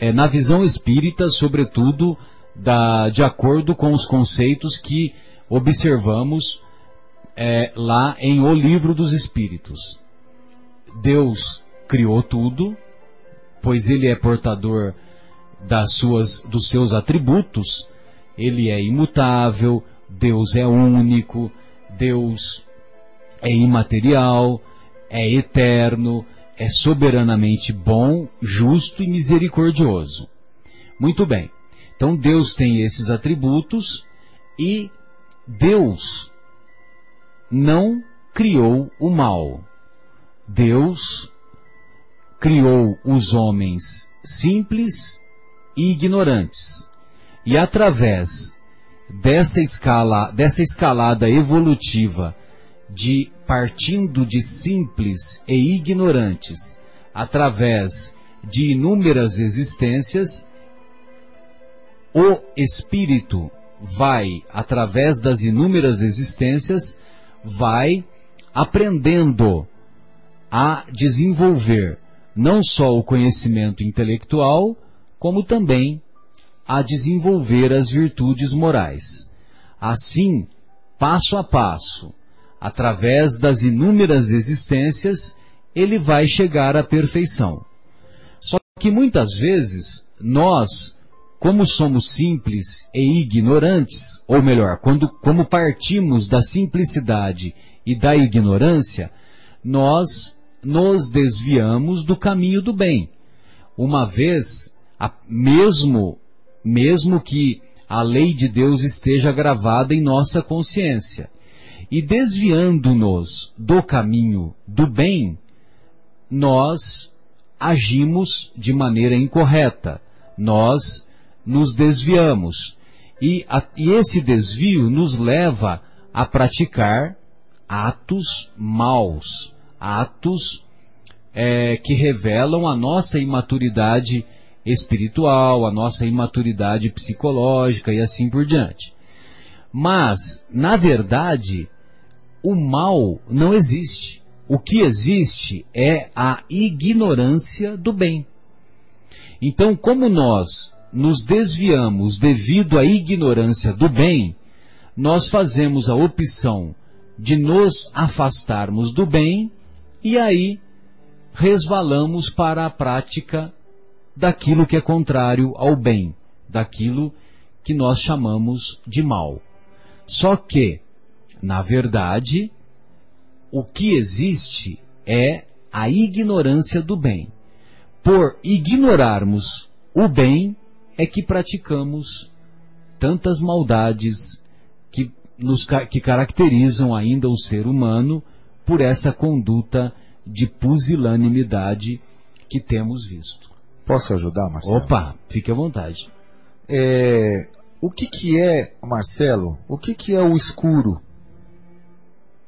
é, na visão espírita, sobretudo da, de acordo com os conceitos que observamos é, lá em O Livro dos Espíritos. Deus criou tudo, pois ele é portador das suas, dos seus atributos, ele é imutável, Deus é único, Deus é imaterial, é eterno, é soberanamente bom, justo e misericordioso. Muito bem. Então Deus tem esses atributos e Deus não criou o mal. Deus criou os homens simples e ignorantes. E através dessa escala, dessa escalada evolutiva de partindo de simples e ignorantes, através de inúmeras existências, o espírito vai, através das inúmeras existências, vai aprendendo a desenvolver não só o conhecimento intelectual, como também a desenvolver as virtudes morais. Assim, passo a passo, através das inúmeras existências, ele vai chegar à perfeição. Só que muitas vezes nós, como somos simples e ignorantes, ou melhor, quando, como partimos da simplicidade e da ignorância, nós nos desviamos do caminho do bem. Uma vez, a, mesmo, mesmo que a lei de Deus esteja gravada em nossa consciência. E desviando-nos do caminho do bem, nós agimos de maneira incorreta. Nós nos desviamos. E, a, e esse desvio nos leva a praticar atos maus, atos é, que revelam a nossa imaturidade espiritual, a nossa imaturidade psicológica e assim por diante. Mas, na verdade, o mal não existe. O que existe é a ignorância do bem. Então, como nós nos desviamos devido à ignorância do bem, nós fazemos a opção de nos afastarmos do bem e aí resvalamos para a prática daquilo que é contrário ao bem, daquilo que nós chamamos de mal. Só que, na verdade, o que existe é a ignorância do bem. Por ignorarmos o bem, é que praticamos tantas maldades que, nos, que caracterizam ainda o ser humano por essa conduta de pusilanimidade que temos visto. Posso ajudar, Marcelo? Opa, fique à vontade. É, o que, que é, Marcelo, o que, que é o escuro?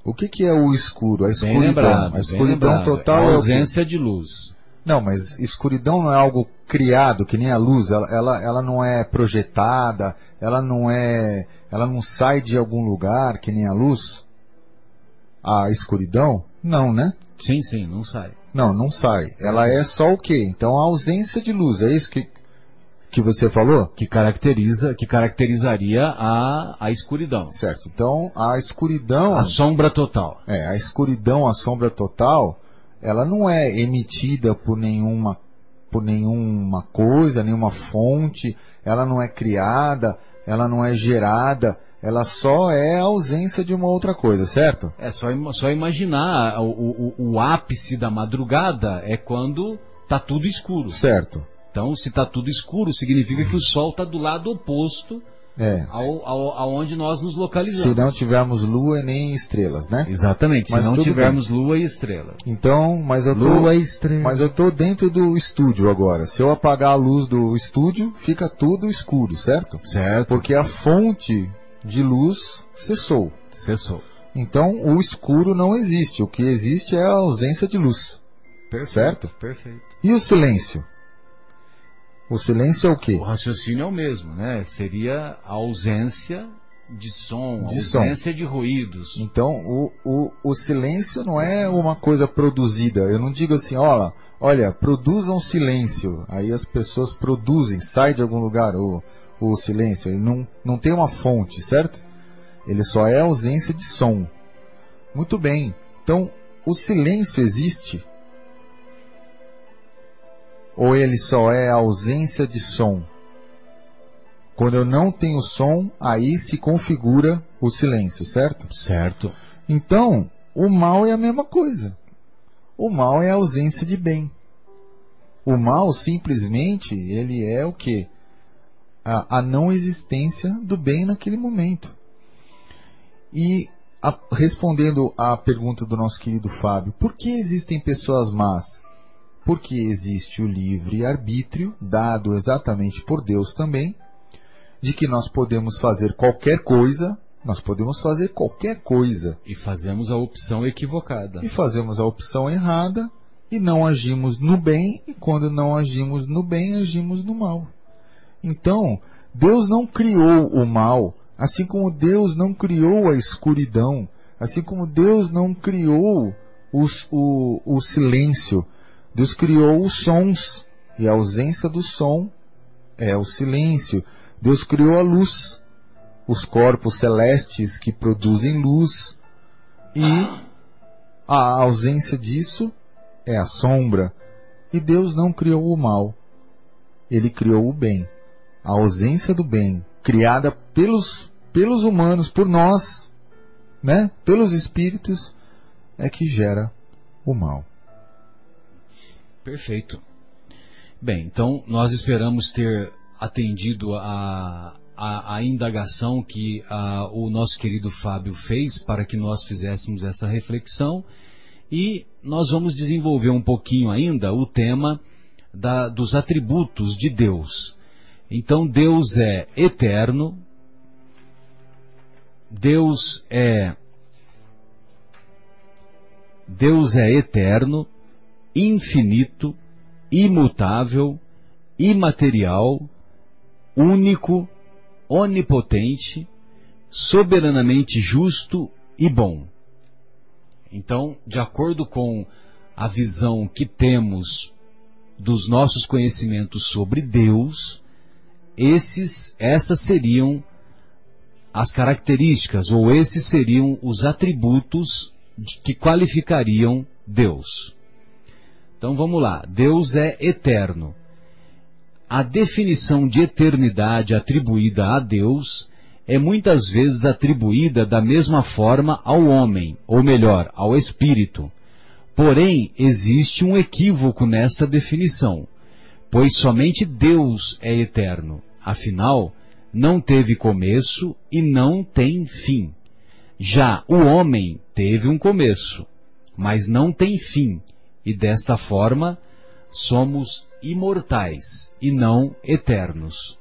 O que, que é o escuro? A escuridão. Lembrado, a escuridão total a é o quê? ausência de luz. Não, mas escuridão não é algo criado, que nem a luz. Ela, ela, ela não é projetada, ela não é. Ela não sai de algum lugar, que nem a luz. A escuridão? Não, né? Sim, sim, não sai. Não, não sai. Ela é só o quê? Então a ausência de luz. É isso que, que você falou? Que caracteriza, que caracterizaria a, a escuridão. Certo. Então a escuridão. A sombra total. É, a escuridão, a sombra total, ela não é emitida por nenhuma, por nenhuma coisa, nenhuma fonte, ela não é criada, ela não é gerada, ela só é a ausência de uma outra coisa, certo? É só, só imaginar o, o, o ápice da madrugada é quando tá tudo escuro. Certo. Então, se tá tudo escuro, significa que o sol está do lado oposto É. ao, ao, aonde nós nos localizamos. Se não tivermos lua nem estrelas, né? Exatamente, Mas se não tivermos lua e estrela. Então, mas eu tô, Lua e estrela. mas eu tô dentro do estúdio agora. Se eu apagar a luz do estúdio, fica tudo escuro, certo? Certo, Porque a fonte de luz cessou. cessou. Então, o escuro não existe. O que existe é a ausência de luz. Perfeito, Certo? Perfeito. E o silêncio? O silêncio é o quê? O raciocínio é o mesmo, né? Seria a ausência de som, De a som. ausência de ruídos. Então, o, o, o silêncio não é uma coisa produzida. Eu não digo assim, olha, olha, produzam silêncio. Aí as pessoas produzem, sai de algum lugar o, o silêncio. Ele não, não tem uma fonte, certo? Ele só é ausência de som. Muito bem. Então, o silêncio existe? Ou ele só é a ausência de som? Quando eu não tenho som, aí se configura o silêncio, certo? Certo. Então, o mal é a mesma coisa. O mal é a ausência de bem. O mal simplesmente ele é o que? A, a não existência do bem naquele momento. E a- respondendo à pergunta do nosso querido Fábio, por que existem pessoas más? Porque existe o livre arbítrio, dado exatamente por Deus também, de que nós podemos fazer qualquer coisa, nós podemos fazer qualquer coisa E fazemos a opção equivocada. e fazemos a opção errada e não agimos no bem, e quando não agimos no bem, agimos no mal. Então, Deus não criou o mal, assim como Deus não criou a escuridão, assim como Deus não criou os- o, o silêncio. Deus criou os sons, e a ausência do som é o silêncio. Deus criou a luz, os corpos celestes que produzem luz, e a ausência disso é a sombra. E Deus não criou o mal, ele criou o bem. A ausência do bem, criada pelos, pelos humanos, por nós, né? pelos espíritos, é que gera o mal. Perfeito. Bem, então nós esperamos ter atendido a, a, a indagação que a, o nosso querido Fábio fez para que nós fizéssemos essa reflexão e nós vamos desenvolver um pouquinho ainda o tema da, dos atributos de Deus. Então Deus é eterno, Deus é Deus é eterno, infinito, imutável, imaterial, único, onipotente, soberanamente justo e bom. Então, de acordo com a visão que temos dos nossos conhecimentos sobre Deus, esses, essas seriam as características ou esses seriam os atributos que qualificariam Deus. Então vamos lá. Deus é eterno. A definição de eternidade atribuída a Deus é muitas vezes atribuída da mesma forma ao homem, ou melhor, ao espírito. Porém, existe um equívoco nesta definição, pois somente Deus é eterno. Afinal, não teve começo e não tem fim. Já o homem teve um começo, mas não tem fim, e desta forma somos imortais e não eternos.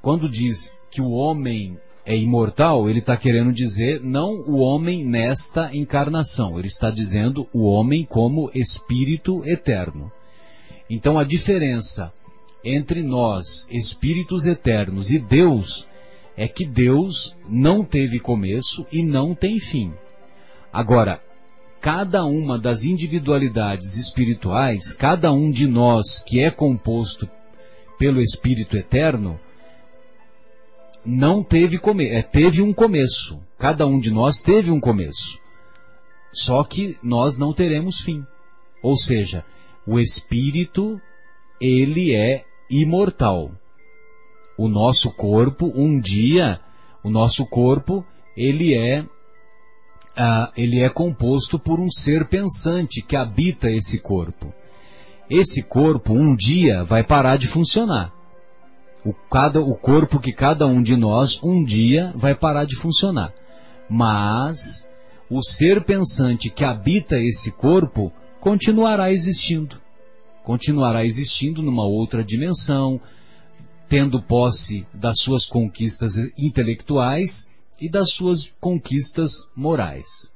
Quando diz que o homem é imortal, ele está querendo dizer não o homem nesta encarnação, ele está dizendo o homem como espírito eterno. Então a diferença entre nós, espíritos eternos, e Deus é que Deus não teve começo e não tem fim. Agora, cada uma das individualidades espirituais, cada um de nós que é composto pelo Espírito Eterno, não teve é, teve um começo. Cada um de nós teve um começo. Só que nós não teremos fim. Ou seja, o espírito, ele é imortal. O nosso corpo, um dia, o nosso corpo, ele é ah, ele é composto por um ser pensante que habita esse corpo. Esse corpo um dia vai parar de funcionar. O, cada, o corpo que cada um de nós um dia vai parar de funcionar. Mas o ser pensante que habita esse corpo continuará existindo. Continuará existindo numa outra dimensão, tendo posse das suas conquistas intelectuais e das suas conquistas morais.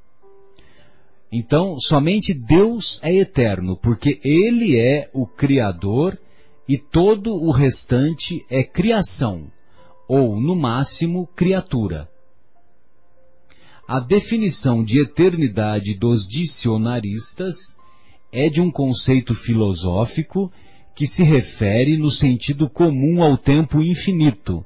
Então, somente Deus é eterno, porque Ele é o Criador e todo o restante é criação, ou, no máximo, criatura. A definição de eternidade dos dicionaristas é de um conceito filosófico que se refere no sentido comum ao tempo infinito,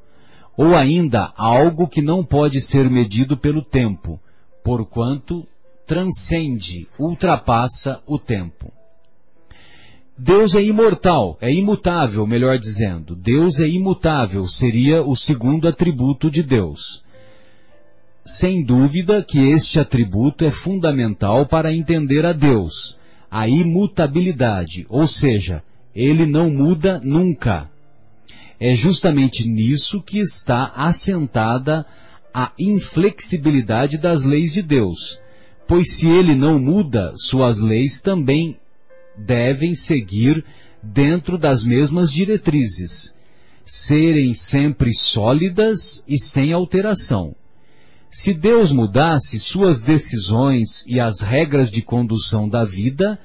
ou ainda algo que não pode ser medido pelo tempo, porquanto transcende, ultrapassa o tempo. Deus é imortal, é imutável, melhor dizendo. Deus é imutável, seria o segundo atributo de Deus. Sem dúvida que este atributo é fundamental para entender a Deus, a imutabilidade, ou seja, ele não muda nunca. É justamente nisso que está assentada a inflexibilidade das leis de Deus, pois se ele não muda, suas leis também devem seguir dentro das mesmas diretrizes, serem sempre sólidas e sem alteração. Se Deus mudasse, suas decisões e as regras de condução da vida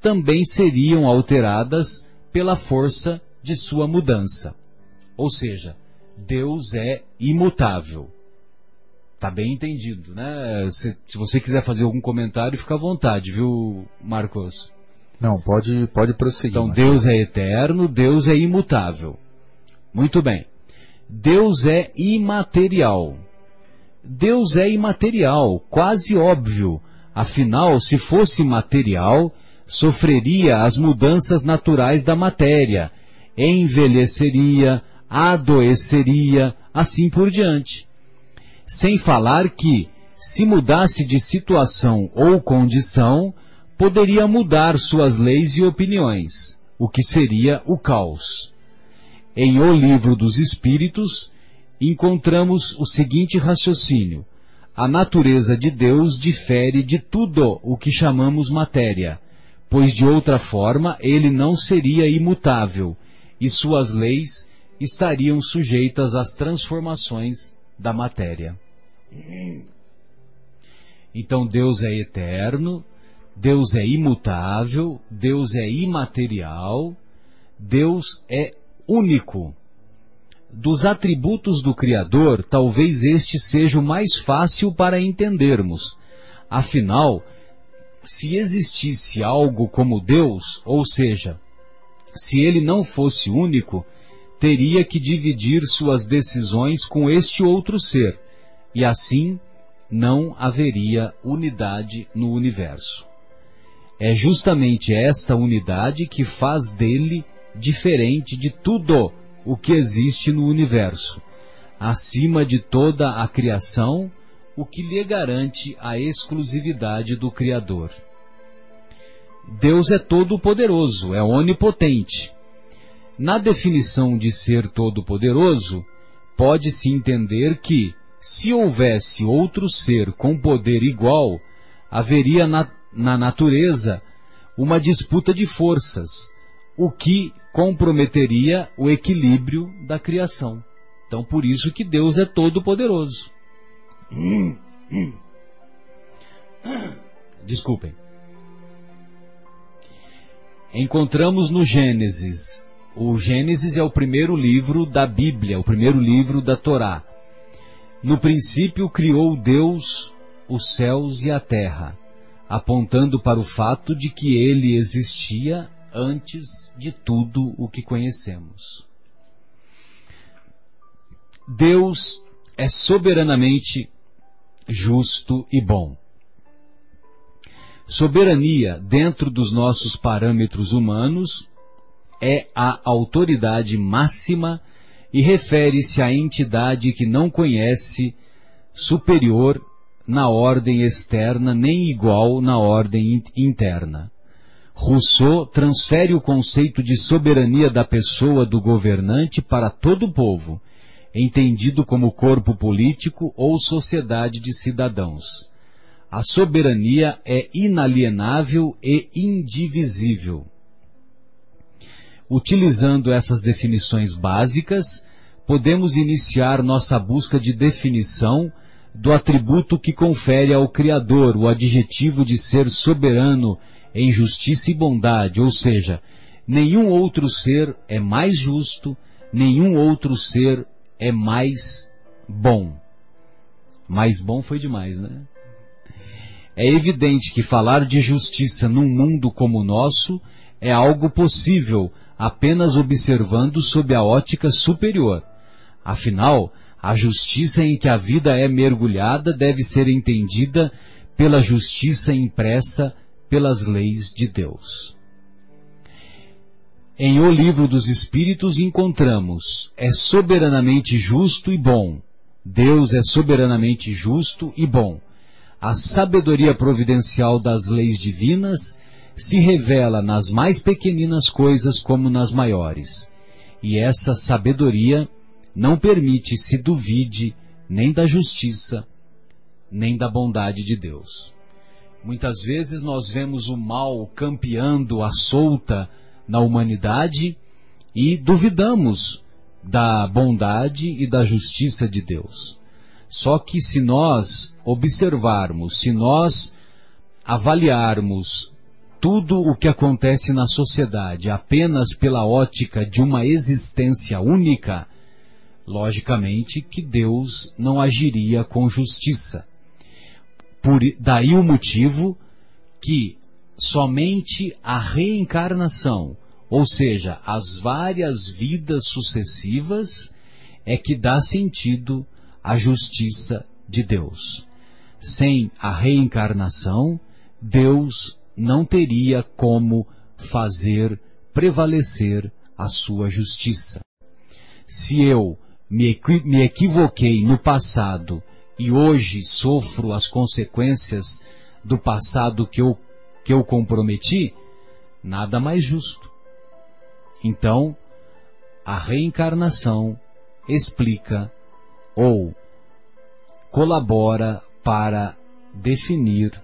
também seriam alteradas pela força de sua mudança. Ou seja, Deus é imutável. Tá bem entendido, né? Se, se, você quiser fazer algum comentário, fica à vontade, viu, Marcos? Não, pode, pode prosseguir. Então, Deus é eterno, Deus é imutável. Muito bem. Deus é imaterial. Deus é imaterial, quase óbvio. Afinal, se fosse material, sofreria as mudanças naturais da matéria, envelheceria, adoeceria, assim por diante. Sem falar que, se mudasse de situação ou condição, poderia mudar suas leis e opiniões, o que seria o caos. Em O Livro dos Espíritos, encontramos o seguinte raciocínio: a natureza de Deus difere de tudo o que chamamos matéria, pois de outra forma ele não seria imutável e suas leis estariam sujeitas às transformações da matéria. Então Deus é eterno, Deus é imutável, Deus é imaterial, Deus é único. Dos atributos do Criador, talvez este seja o mais fácil para entendermos. Afinal, se existisse algo como Deus, ou seja, se ele não fosse único, teria que dividir suas decisões com este outro ser, e assim não haveria unidade no universo. É justamente esta unidade que faz dele diferente de tudo o que existe no universo, acima de toda a criação, o que lhe garante a exclusividade do Criador. Deus é todo-poderoso, é onipotente. Na definição de ser todo-poderoso, pode-se entender que, se houvesse outro ser com poder igual, haveria na, na natureza uma disputa de forças, o que comprometeria o equilíbrio da criação. Então, por isso que Deus é todo poderoso. (coughs) Desculpem. Encontramos no Gênesis. O Gênesis é o primeiro livro da Bíblia, o primeiro livro da Torá. No princípio criou Deus os céus e a terra, apontando para o fato de que ele existia antes de tudo o que conhecemos. Deus é soberanamente justo e bom. Soberania, dentro dos nossos parâmetros humanos, é a autoridade máxima e refere-se à entidade que não conhece superior na ordem externa nem igual na ordem interna. Rousseau transfere o conceito de soberania da pessoa do governante para todo o povo, entendido como corpo político ou sociedade de cidadãos. A soberania é inalienável e indivisível. Utilizando essas definições básicas, podemos iniciar nossa busca de definição do atributo que confere ao Criador o adjetivo de ser soberano em justiça e bondade, ou seja, nenhum outro ser é mais justo, nenhum outro ser é mais bom. Mais bom foi demais, né? É evidente que falar de justiça num mundo como o nosso é algo possível apenas observando sob a ótica superior. Afinal, a justiça em que a vida é mergulhada deve ser entendida pela justiça impressa pelas leis de Deus. Em O Livro dos Espíritos encontramos: é soberanamente justo e bom. Deus é soberanamente justo e bom. A sabedoria providencial das leis divinas se revela nas mais pequeninas coisas como nas maiores. E essa sabedoria não permite se duvide nem da justiça, nem da bondade de Deus. Muitas vezes nós vemos o mal campeando à solta na humanidade e duvidamos da bondade e da justiça de Deus. Só que se nós observarmos, se nós avaliarmos tudo o que acontece na sociedade apenas pela ótica de uma existência única, logicamente que Deus não agiria com justiça. Por daí o motivo que somente a reencarnação, Ou seja, as várias vidas sucessivas é que dá sentido à justiça de Deus. Sem a reencarnação, Deus não teria como fazer prevalecer a sua justiça. Se eu me, equi me equivoquei no passado e hoje sofro as consequências do passado que eu, que eu comprometi, nada mais justo. Então, a reencarnação explica ou colabora para definir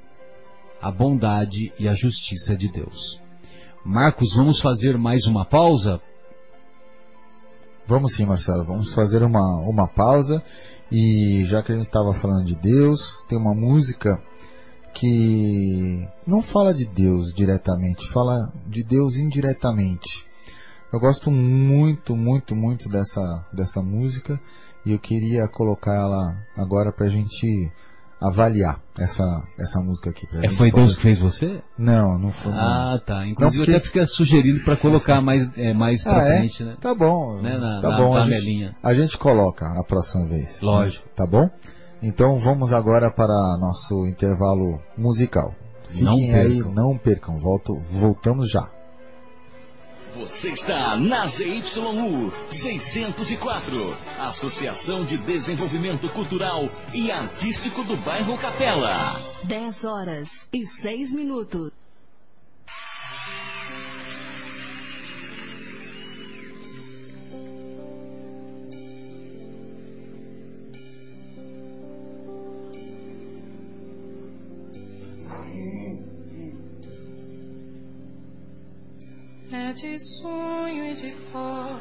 a bondade e a justiça de Deus. Marcos, vamos fazer mais uma pausa? Vamos sim, Marcelo. Vamos fazer uma, uma pausa. E já que a gente estava falando de Deus, tem uma música que não fala de Deus diretamente, fala de Deus indiretamente. Eu gosto muito, muito, muito dessa, dessa música e eu queria colocá-la agora para a gente avaliar essa, essa música aqui. Pra é, foi Deus que fez você? Não, não foi. Ah, não. tá. Inclusive não, porque... até fica sugerindo para colocar mais, é, mais ah, pra é? frente, né? Tá bom. Né? Na, tá na bom, a gente, a gente, coloca a próxima vez. Lógico. Tá bom? Então vamos agora para nosso intervalo musical. Fiquem não aí, não percam. Volto, voltamos já. Você está na ZYU 604, Associação de Desenvolvimento Cultural e Artístico do Bairro Capela. 10 horas e 6 minutos. De sonho e de pó,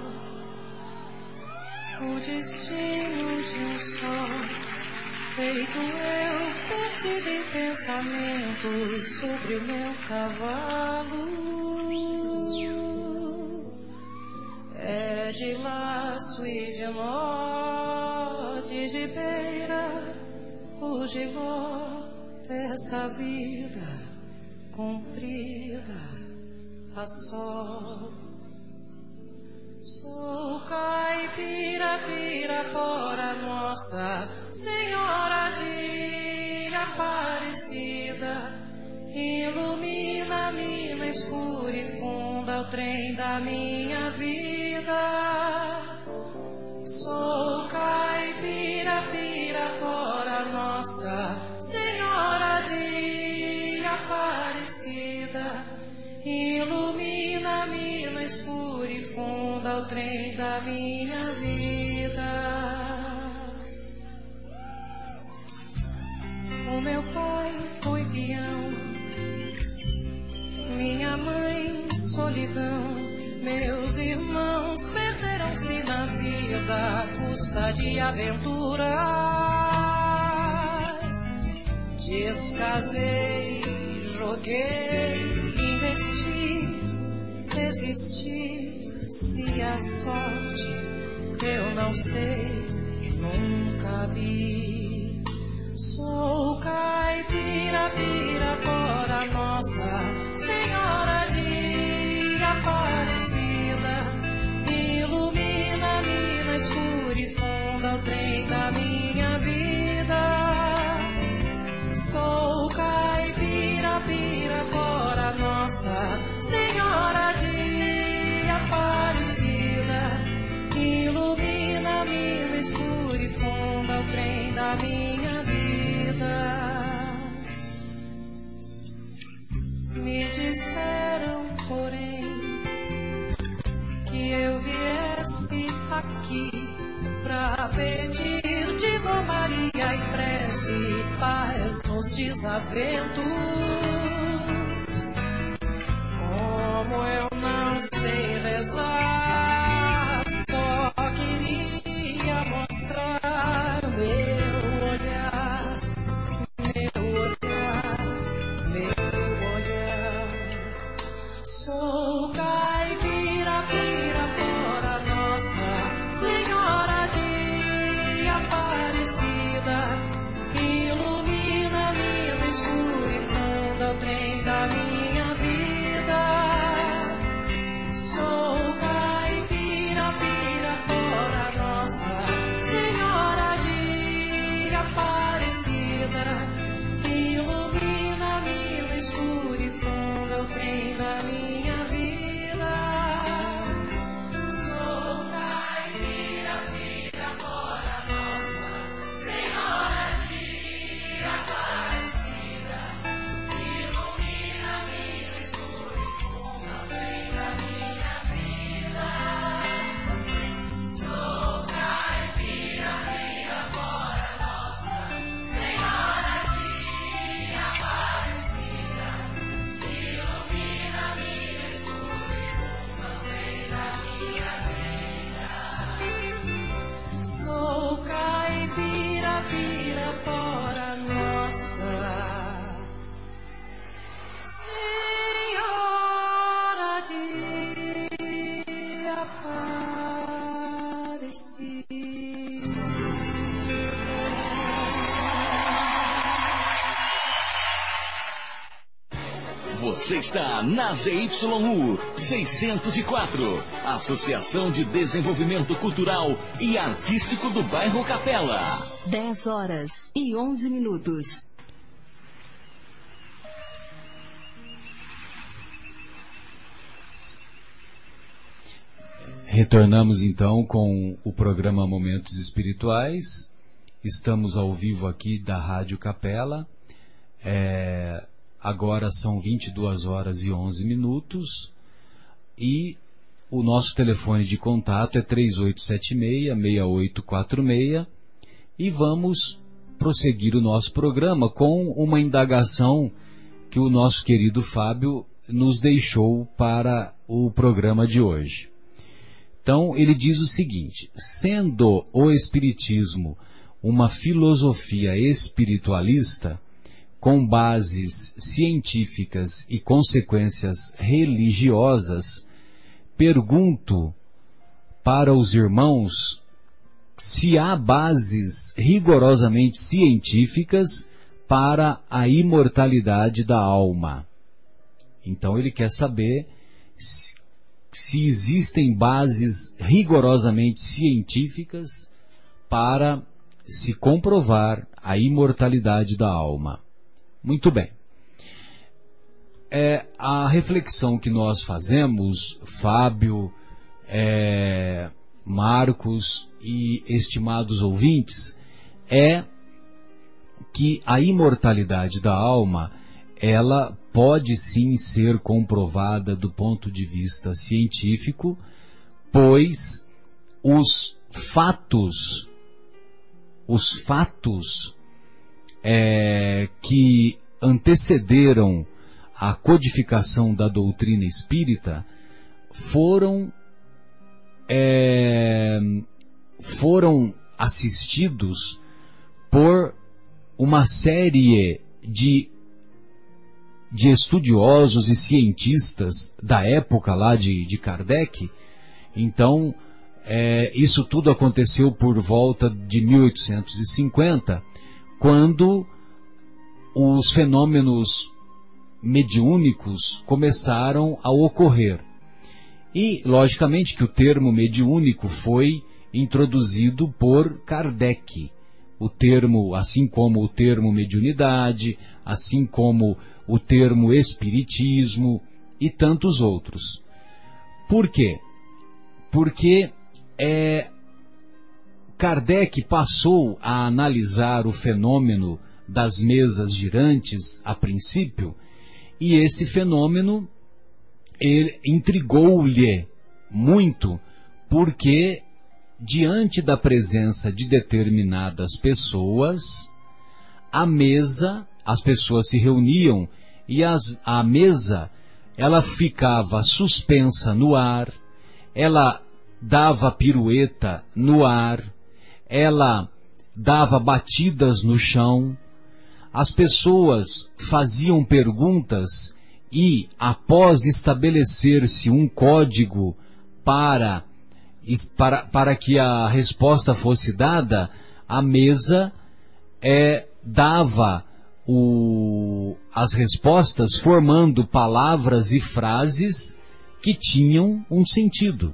o destino de um só. Feito eu, perdido em pensamentos sobre o meu cavalo. É de laço e de nó, de gibeira, o giló dessa vida comprida a sol. Sou caipira, pirapora, nossa Senhora de Aparecida. Ilumina a mina escura e funda o trem da minha vida. Sou caipira, pirapora, nossa Senhora de Aparecida. Ilumina-me no escuro e funda o trem da minha vida. O meu pai foi peão, minha mãe solidão. Meus irmãos perderam-se na vida à custa de aventuras. Descasei, joguei investi, existir, se a sorte eu não sei, nunca vi. Sou caipira, pira, fora nossa Senhora de Aparecida, ilumina-me na escura e funda o trem da minha vida. Sou caipira, pira, nossa Senhora de Aparecida, ilumina-me no escuro e funda o trem da minha vida. Me disseram, porém, que eu viesse aqui pra pedir de Maria e prece paz nos desaventos como eu não sei rezar, na ZYU 604, Associação de Desenvolvimento Cultural e Artístico do Bairro Capela. 10 horas e 11 minutos. Retornamos então com o programa Momentos Espirituais. Estamos ao vivo aqui da Rádio Capela. É, agora são 22 horas e 11 minutos. E o nosso telefone de contato é 3876-6846. E vamos prosseguir o nosso programa com uma indagação que o nosso querido Fábio nos deixou para o programa de hoje. Então, ele diz o seguinte: sendo o Espiritismo uma filosofia espiritualista, com bases científicas e consequências religiosas, pergunto para os irmãos se há bases rigorosamente científicas para a imortalidade da alma. Então, ele quer saber se se existem bases rigorosamente científicas para se comprovar a imortalidade da alma. Muito bem. É, a reflexão que nós fazemos, Fábio, é, Marcos e estimados ouvintes, é que a imortalidade da alma ela pode sim ser comprovada do ponto de vista científico, pois os fatos, os fatos é, que antecederam a codificação da doutrina espírita foram é, foram assistidos por uma série de de estudiosos e cientistas da época lá de, de Kardec. Então, é, isso tudo aconteceu por volta de 1850, quando os fenômenos mediúnicos começaram a ocorrer. E, logicamente, que o termo mediúnico foi introduzido por Kardec. O termo, assim como o termo mediunidade, assim como o termo espiritismo e tantos outros. Por quê? Porque é, Kardec passou a analisar o fenômeno das mesas girantes a princípio, e esse fenômeno intrigou-lhe muito, porque diante da presença de determinadas pessoas, a mesa as pessoas se reuniam e as, a mesa ela ficava suspensa no ar, ela dava pirueta no ar, ela dava batidas no chão, as pessoas faziam perguntas e, após estabelecer-se um código para, para, para que a resposta fosse dada, a mesa é, dava o, as respostas formando palavras e frases que tinham um sentido,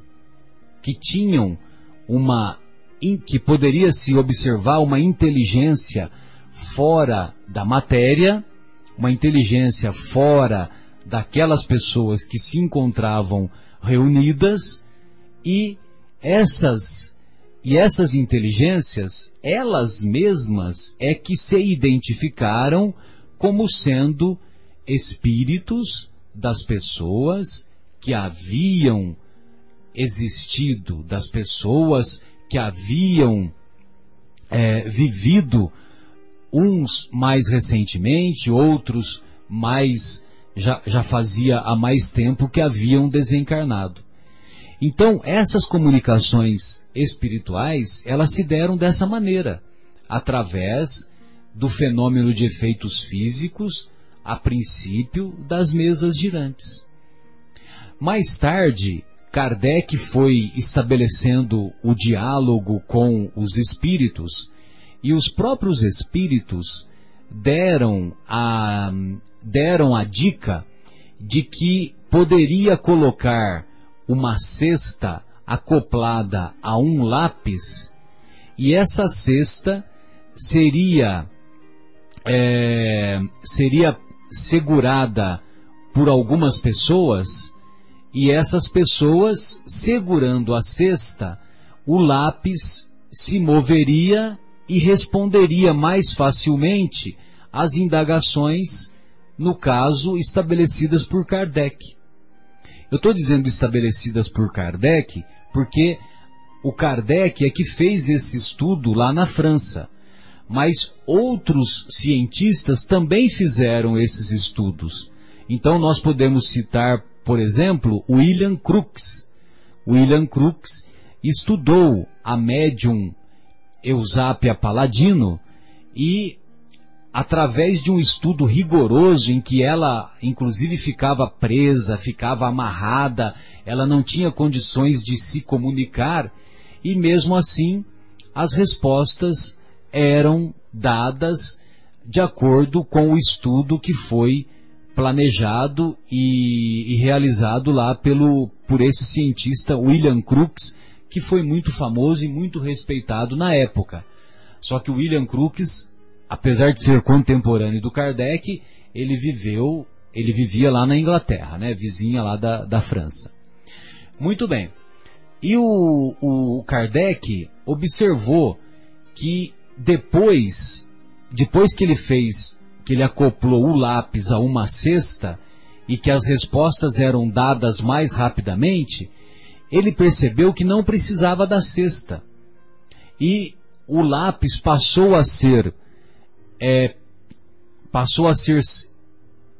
que tinham uma que poderia se observar uma inteligência fora da matéria, uma inteligência fora daquelas pessoas que se encontravam reunidas e essas e essas inteligências, elas mesmas é que se identificaram como sendo espíritos das pessoas que haviam existido, das pessoas que haviam é, vivido, uns mais recentemente, outros mais já, já fazia há mais tempo que haviam desencarnado. Então, essas comunicações espirituais, elas se deram dessa maneira, através do fenômeno de efeitos físicos, a princípio das mesas girantes. Mais tarde, Kardec foi estabelecendo o diálogo com os espíritos e os próprios espíritos deram a, deram a dica de que poderia colocar uma cesta acoplada a um lápis e essa cesta seria é, seria segurada por algumas pessoas e essas pessoas segurando a cesta o lápis se moveria e responderia mais facilmente às indagações no caso estabelecidas por Kardec eu estou dizendo estabelecidas por Kardec porque o Kardec é que fez esse estudo lá na França. Mas outros cientistas também fizeram esses estudos. Então nós podemos citar, por exemplo, William Crookes. William Crookes estudou a médium Eusápia Paladino e através de um estudo rigoroso em que ela, inclusive, ficava presa, ficava amarrada, ela não tinha condições de se comunicar, e mesmo assim as respostas eram dadas de acordo com o estudo que foi planejado e, e realizado lá pelo, por esse cientista William Crookes, que foi muito famoso e muito respeitado na época. Só que o William Crookes apesar de ser contemporâneo do Kardec, ele viveu, ele vivia lá na Inglaterra, né, vizinha lá da, da França. Muito bem. E o, o Kardec observou que depois, depois que ele fez, que ele acoplou o lápis a uma cesta e que as respostas eram dadas mais rapidamente, ele percebeu que não precisava da cesta. E o lápis passou a ser é, passou a ser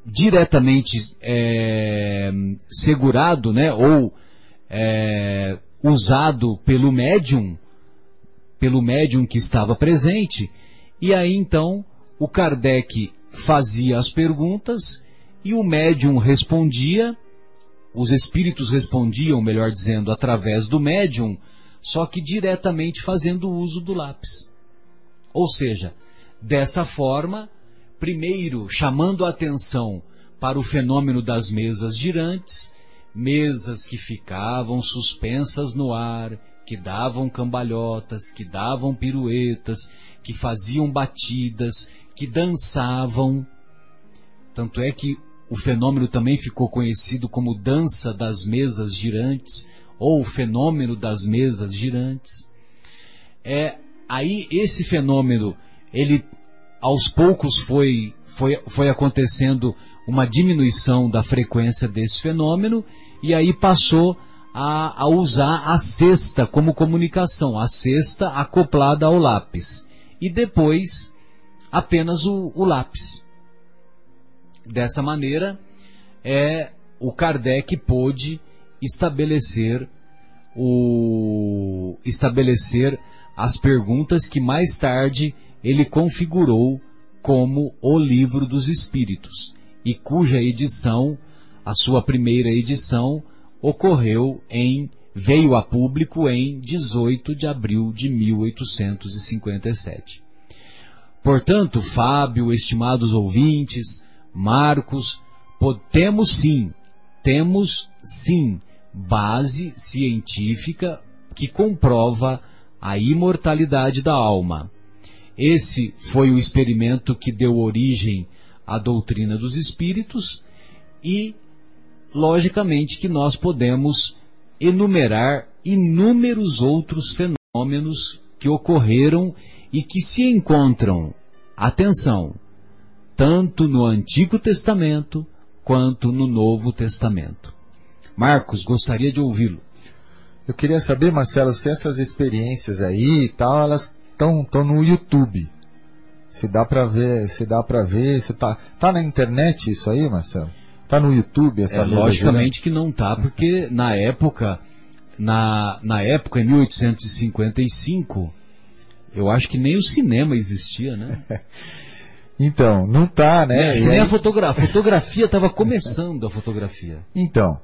diretamente é, segurado, né, ou é, usado pelo médium, pelo médium que estava presente, e aí então o Kardec fazia as perguntas e o médium respondia, os espíritos respondiam, melhor dizendo, através do médium, só que diretamente fazendo uso do lápis. Ou seja, Dessa forma, primeiro chamando a atenção para o fenômeno das mesas girantes, mesas que ficavam suspensas no ar, que davam cambalhotas, que davam piruetas, que faziam batidas, que dançavam. Tanto é que o fenômeno também ficou conhecido como dança das mesas girantes, ou fenômeno das mesas girantes. É aí esse fenômeno ele aos poucos foi, foi, foi acontecendo uma diminuição da frequência desse fenômeno e aí passou a, a usar a cesta como comunicação, a cesta acoplada ao lápis. E depois apenas o, o lápis. Dessa maneira, é, o Kardec pôde estabelecer o estabelecer as perguntas que mais tarde ele configurou como o Livro dos Espíritos, e cuja edição, a sua primeira edição, ocorreu em veio a público em 18 de abril de 1857. Portanto, Fábio, estimados ouvintes, Marcos, temos sim, temos sim base científica que comprova a imortalidade da alma. Esse foi o experimento que deu origem à doutrina dos espíritos e, logicamente, que nós podemos enumerar inúmeros outros fenômenos que ocorreram e que se encontram, atenção, tanto no Antigo Testamento quanto no Novo Testamento. Marcos, gostaria de ouvi-lo. Eu queria saber, Marcelo, se essas experiências aí e tal, elas estão tão no YouTube. Se dá para ver, se dá para ver, se tá tá na internet isso aí, Marcelo? Tá no YouTube essa é, Logicamente que não tá, porque na época na, na época, em 1855, eu acho que nem o cinema existia, né? (laughs) Então, não tá, né? Nem E aí- a fotografia. Fotografia estava (laughs) começando a fotografia. Então,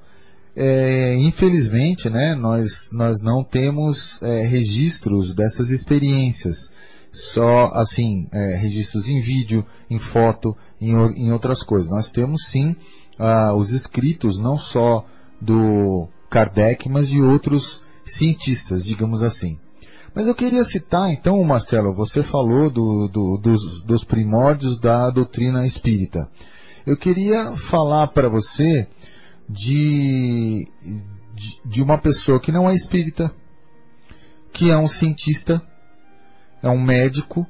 é, infelizmente, né, nós, nós não temos é, registros dessas experiências. Só, assim, é, registros em vídeo, em foto, em, em outras coisas. Nós temos, sim, ah, os escritos, não só do Kardec, mas de outros cientistas, digamos assim. Mas eu queria citar, então, Marcelo, você falou do- do- dos, dos primórdios da doutrina espírita. Eu queria falar para você de, de, de uma pessoa que não é espírita, que é um cientista, é um médico,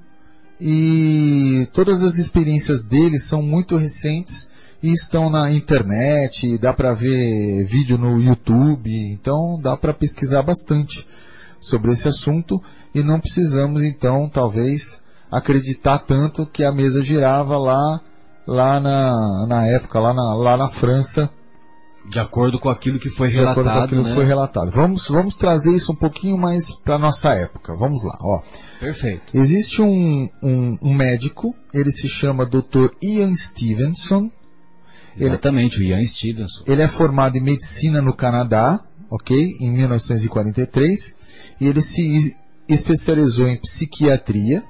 e todas as experiências dele são muito recentes e estão na internet, dá para ver vídeo no YouTube, então dá para pesquisar bastante sobre esse assunto e não precisamos então talvez acreditar tanto que a mesa girava lá lá na, na época lá na, lá na França De acordo com aquilo que foi de acordo com relatado, aquilo que né? foi relatado. Vamos, vamos trazer isso um pouquinho mais para nossa época. Vamos lá, ó. Perfeito. Existe um, um, um médico, ele se chama Dr. Ian Stevenson. Ele- Exatamente, o Ian Stevenson. Ele é formado em medicina no Canadá, ok? Em 1943. E ele se es- especializou em psiquiatria.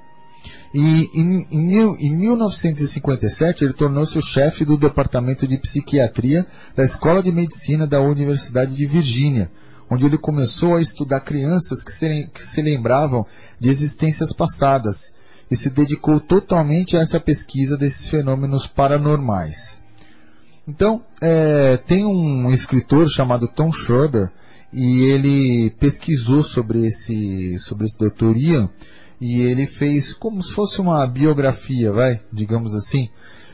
E em, em em 1957 ele tornou-se o chefe do departamento de psiquiatria da Escola de Medicina da Universidade de Virgínia, onde ele começou a estudar crianças que se, que se lembravam de existências passadas e se dedicou totalmente a essa pesquisa desses fenômenos paranormais. Então, é, tem um escritor chamado Tom Schroeder e ele pesquisou sobre esse, sobre esse Dr. Ian e ele fez como se fosse uma biografia, vai, digamos assim,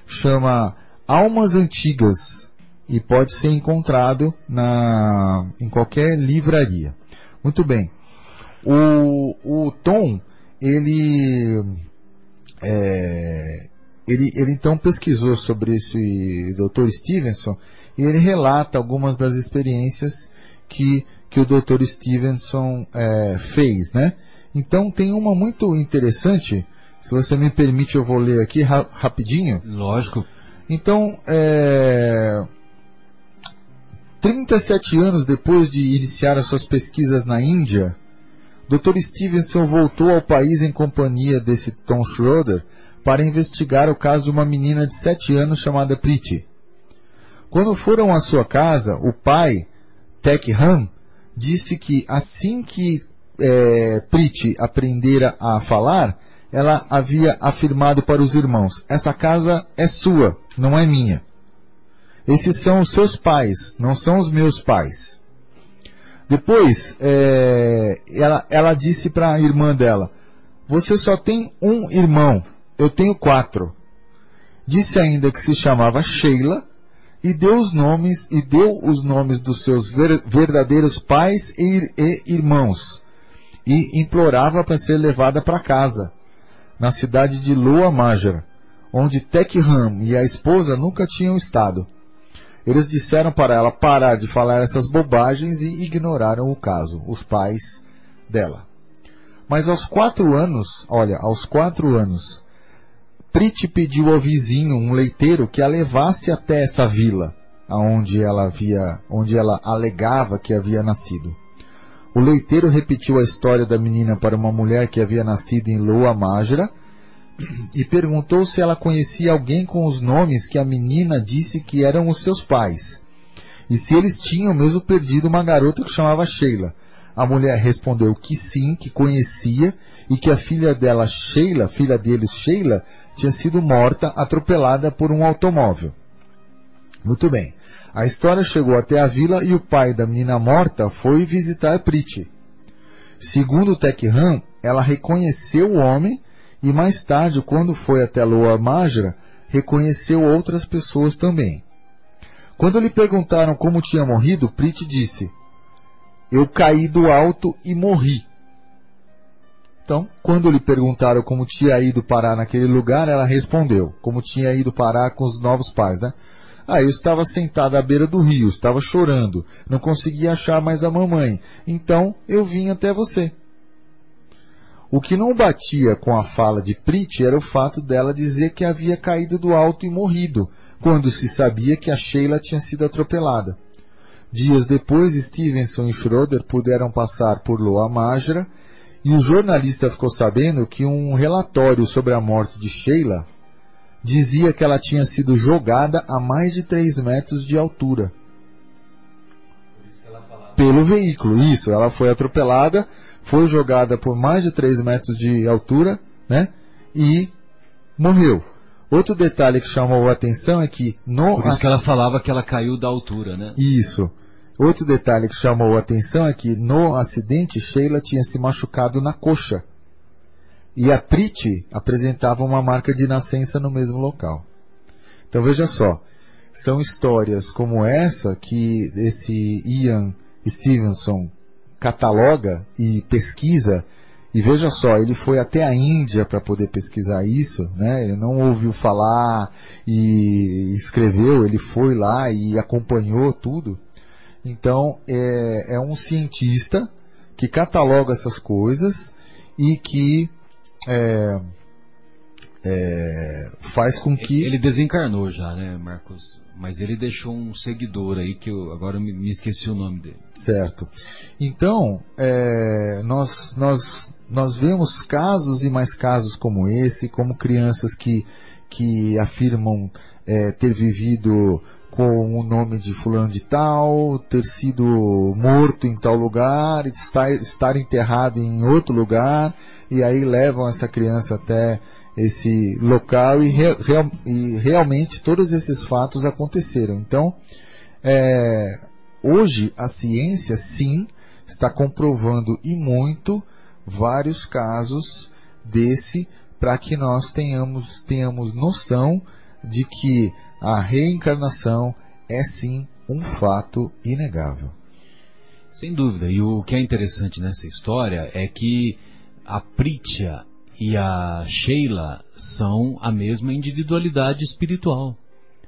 chama Almas Antigas e pode ser encontrado na, em qualquer livraria. Muito bem. O, o Tom, ele é, ele, ele então pesquisou sobre esse Dr. Stevenson e ele relata algumas das experiências que, que o Dr. Stevenson é, fez, né? Então tem uma muito interessante, se você me permite eu vou ler aqui ra- rapidinho. Lógico. Então, é, 37 anos depois de iniciar as suas pesquisas na Índia, Dr. Stevenson voltou ao país em companhia desse Tom Schroeder para investigar o caso de uma menina de 7 anos chamada Priti. Quando foram à sua casa, o pai, Tech Ham, disse que assim que é, aprendera a falar, ela havia afirmado para os irmãos: Essa casa é sua, não é minha. Esses são os seus pais, não são os meus pais. Depois, é, ela, ela disse para a irmã dela: Você só tem um irmão, eu tenho quatro. Disse ainda que se chamava Sheila e deu os nomes e deu os nomes dos seus ver- verdadeiros pais e, ir- irmãos e implorava para ser levada para casa, na cidade de Lua Majra, onde Tekham e a esposa nunca tinham estado. Eles disseram para ela parar de falar essas bobagens e ignoraram o caso, os pais dela. Mas aos quatro anos, olha, aos quatro anos, Priti pediu ao vizinho, um leiteiro, que a levasse até essa vila, aonde ela havia, onde ela alegava que havia nascido. O leiteiro repetiu a história da menina para uma mulher que havia nascido em Lua Majra e perguntou se ela conhecia alguém com os nomes que a menina disse que eram os seus pais. E se eles tinham mesmo perdido uma garota que chamava Sheila. A mulher respondeu que sim, que conhecia e que a filha dela, Sheila, filha deles, Sheila, tinha sido morta atropelada por um automóvel. Muito bem. A história chegou até a vila e o pai da menina morta foi visitar Priti. Segundo Tekham, ela reconheceu o homem e mais tarde, quando foi até Loa Majra, reconheceu outras pessoas também. Quando lhe perguntaram como tinha morrido, Priti disse: Eu caí do alto e morri. Então, quando lhe perguntaram como tinha ido parar naquele lugar, ela respondeu, como tinha ido parar com os novos pais, né? Ah, eu estava sentado à beira do rio, estava chorando, não conseguia achar mais a mamãe. Então eu vim até você. O que não batia com a fala de Prit era o fato dela dizer que havia caído do alto e morrido, quando se sabia que a Sheila tinha sido atropelada. Dias depois, Stevenson e Schroeder puderam passar por Loa Majra e o jornalista ficou sabendo que um relatório sobre a morte de Sheila dizia que ela tinha sido jogada a mais de 3 metros de altura. Pelo veículo, isso. Ela foi atropelada, foi jogada por mais de 3 metros de altura, né? E morreu. Outro detalhe que chamou a atenção é que no Por isso que ela falava que ela caiu da altura, né? Isso. Outro detalhe que chamou a atenção é que no acidente Sheila tinha se machucado na coxa. E a Priti apresentava uma marca de nascença no mesmo local. Então veja só, são histórias como essa que esse Ian Stevenson cataloga e pesquisa e veja só, ele foi até a Índia para poder pesquisar isso, né? Ele não ouviu falar e escreveu, ele foi lá e acompanhou tudo. Então, é, é um cientista que cataloga essas coisas e que é, é, faz com que. Ele desencarnou já, né, Marcos? Mas ele deixou um seguidor aí que eu agora me, me esqueci o nome dele. Certo. Então, é, nós, nós, nós vemos casos e mais casos como esse, como crianças que, que afirmam é, ter vivido com o nome de fulano de tal, ter sido morto em tal lugar, estar, estar enterrado em outro lugar, e aí levam essa criança até esse local e, re, real, e realmente todos esses fatos aconteceram. Então, é, hoje a ciência sim está comprovando e muito vários casos desse para que nós tenhamos, tenhamos noção de que a reencarnação é sim um fato inegável. Sem dúvida. E o que é interessante nessa história é que a Pritya e a Sheila são a mesma individualidade espiritual.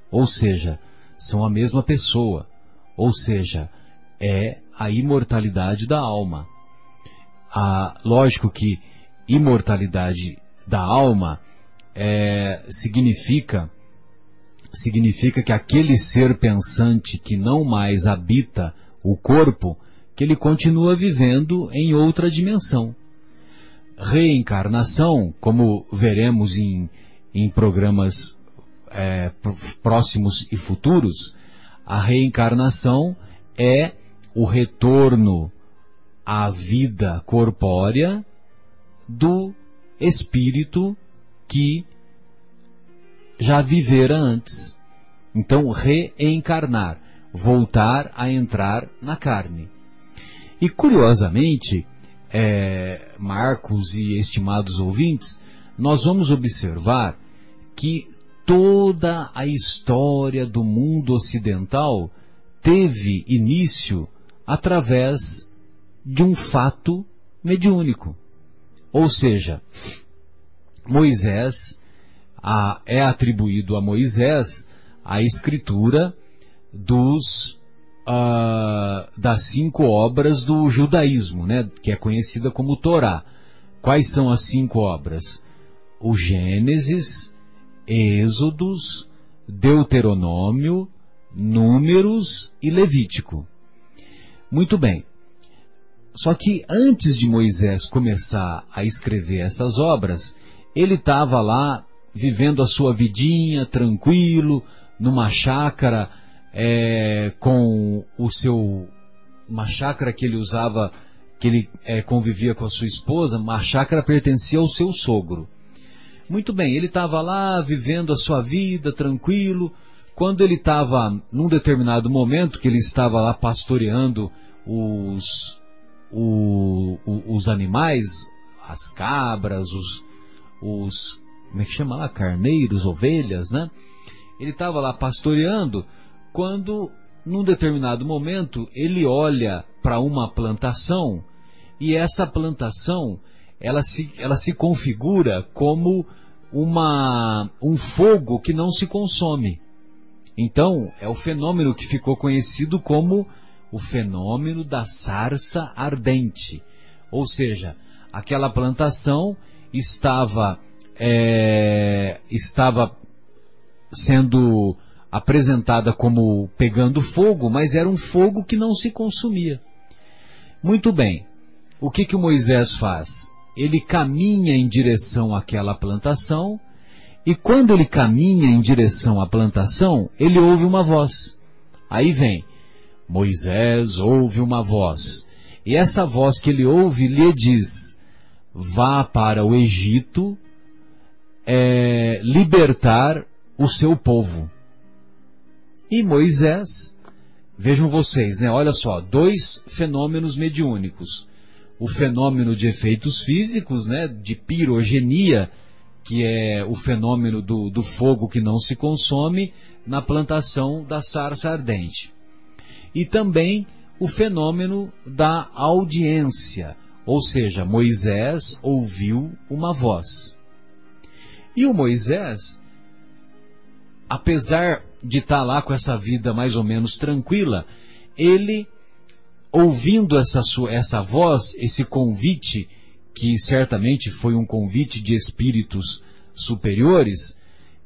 Ou seja, são a mesma pessoa. Ou seja, é a imortalidade da alma. A, lógico que imortalidade da alma é, significa significa que aquele ser pensante que não mais habita o corpo, que ele continua vivendo em outra dimensão. Reencarnação, como veremos em, em programas é, próximos e futuros, a reencarnação é o retorno à vida corpórea do espírito que já vivera antes. Então, reencarnar, voltar a entrar na carne. E curiosamente, é, Marcos e estimados ouvintes, nós vamos observar que toda a história do mundo ocidental teve início através de um fato mediúnico. Ou seja, Moisés a, é atribuído a Moisés a escritura dos uh, das cinco obras do judaísmo, né, que é conhecida como Torá. Quais são as cinco obras? O Gênesis, Êxodos, Deuteronômio, Números e Levítico. Muito bem. Só que antes de Moisés começar a escrever essas obras, ele estava lá vivendo a sua vidinha, tranquilo, numa chácara, é, com o seu. Uma chácara que ele usava, que ele é, convivia com a sua esposa, uma chácara pertencia ao seu sogro. Muito bem, ele estava lá vivendo a sua vida, tranquilo. Quando ele estava, num determinado momento, que ele estava lá pastoreando os, o, o, os animais, as cabras, os, os como é que chama lá? Carneiros, ovelhas, né? Ele estava lá pastoreando quando, num determinado momento, ele olha para uma plantação e essa plantação ela se, ela se configura como uma, um fogo que não se consome. Então, é o fenômeno que ficou conhecido como o fenômeno da sarça ardente. Ou seja, aquela plantação estava, é, estava sendo apresentada como pegando fogo, mas era um fogo que não se consumia. Muito bem. O que que Moisés faz? Ele caminha em direção àquela plantação e quando ele caminha em direção à plantação, ele ouve uma voz. Aí vem, Moisés ouve uma voz. E essa voz que ele ouve lhe diz: vá para o Egito é, libertar o seu povo. E Moisés, vejam vocês, né? Olha só, dois fenômenos mediúnicos. O fenômeno de efeitos físicos, né? De pirogenia, que é o fenômeno do, do fogo que não se consome na plantação da sarça ardente. E também o fenômeno da audiência, ou seja, Moisés ouviu uma voz. E o Moisés, apesar de estar lá com essa vida mais ou menos tranquila, ele, ouvindo essa, sua, essa voz, esse convite que certamente foi um convite de espíritos superiores,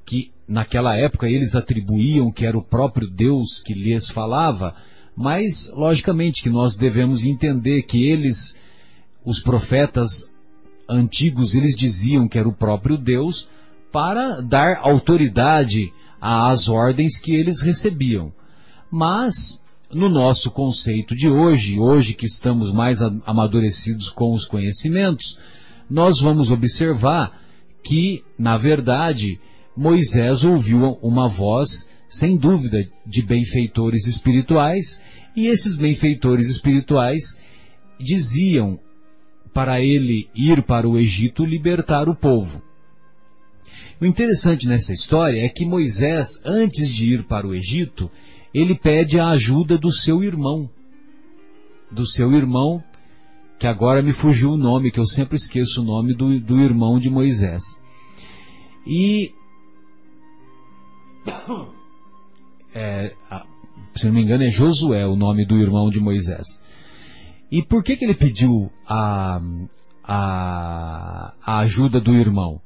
que naquela época eles atribuíam que era o próprio Deus que lhes falava, mas logicamente que nós devemos entender que eles, os profetas antigos, eles diziam que era o próprio Deus para dar autoridade às ordens que eles recebiam. Mas no nosso conceito de hoje, hoje que estamos mais amadurecidos com os conhecimentos, nós vamos observar que, na verdade, Moisés ouviu uma voz, sem dúvida, de benfeitores espirituais, e esses benfeitores espirituais diziam para ele ir para o Egito libertar o povo. O interessante nessa história é que Moisés, antes de ir para o Egito, ele pede a ajuda do seu irmão. Do seu irmão, que agora me fugiu o nome, que eu sempre esqueço o nome do, do irmão de Moisés. E. (coughs) É, se não me engano, é Josué o nome do irmão de Moisés. E por que, que ele pediu a, a, a ajuda do irmão?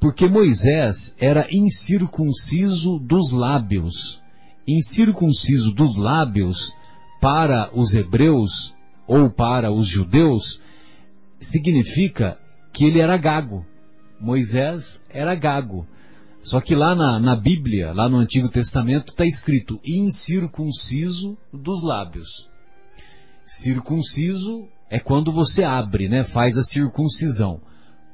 Porque Moisés era incircunciso dos lábios incircunciso dos lábios para os hebreus ou para os judeus significa que ele era gago. Moisés era gago. Só que lá na, na Bíblia, lá no Antigo Testamento, está escrito incircunciso dos lábios. Circunciso é quando você abre, né? faz a circuncisão.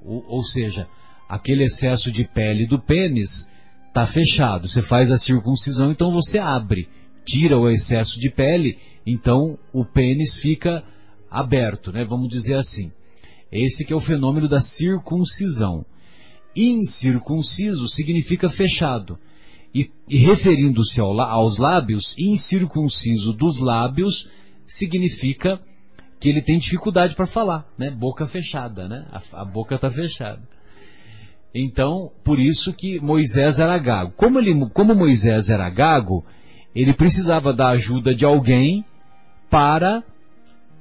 Ou, ou seja, aquele excesso de pele do pênis está fechado. Você faz a circuncisão, então você abre, tira o excesso de pele, então o pênis fica aberto, né? Vamos dizer assim. Esse que é o fenômeno da circuncisão. Incircunciso significa fechado. E, e referindo-se ao, aos lábios, incircunciso dos lábios significa que ele tem dificuldade para falar, né? Boca fechada, né? A, a boca está fechada. Então, por isso que Moisés era gago. Como, ele, como Moisés era gago, ele precisava da ajuda de alguém para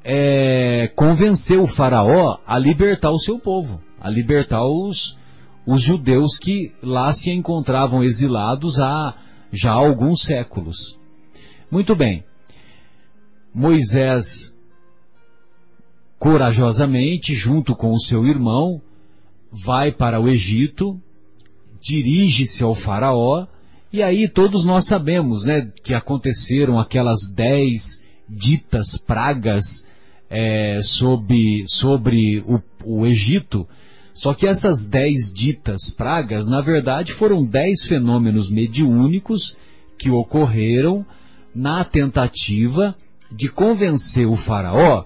é, convencer o faraó a libertar o seu povo, a libertar os, os judeus que lá se encontravam exilados há já alguns séculos. Muito bem. Moisés, corajosamente, junto com o seu irmão, vai para o Egito, dirige-se ao faraó, e aí todos nós sabemos, né, que aconteceram aquelas dez ditas pragas é, sobre, sobre o, o Egito, só que essas dez ditas pragas, na verdade, foram dez fenômenos mediúnicos que ocorreram na tentativa de convencer o faraó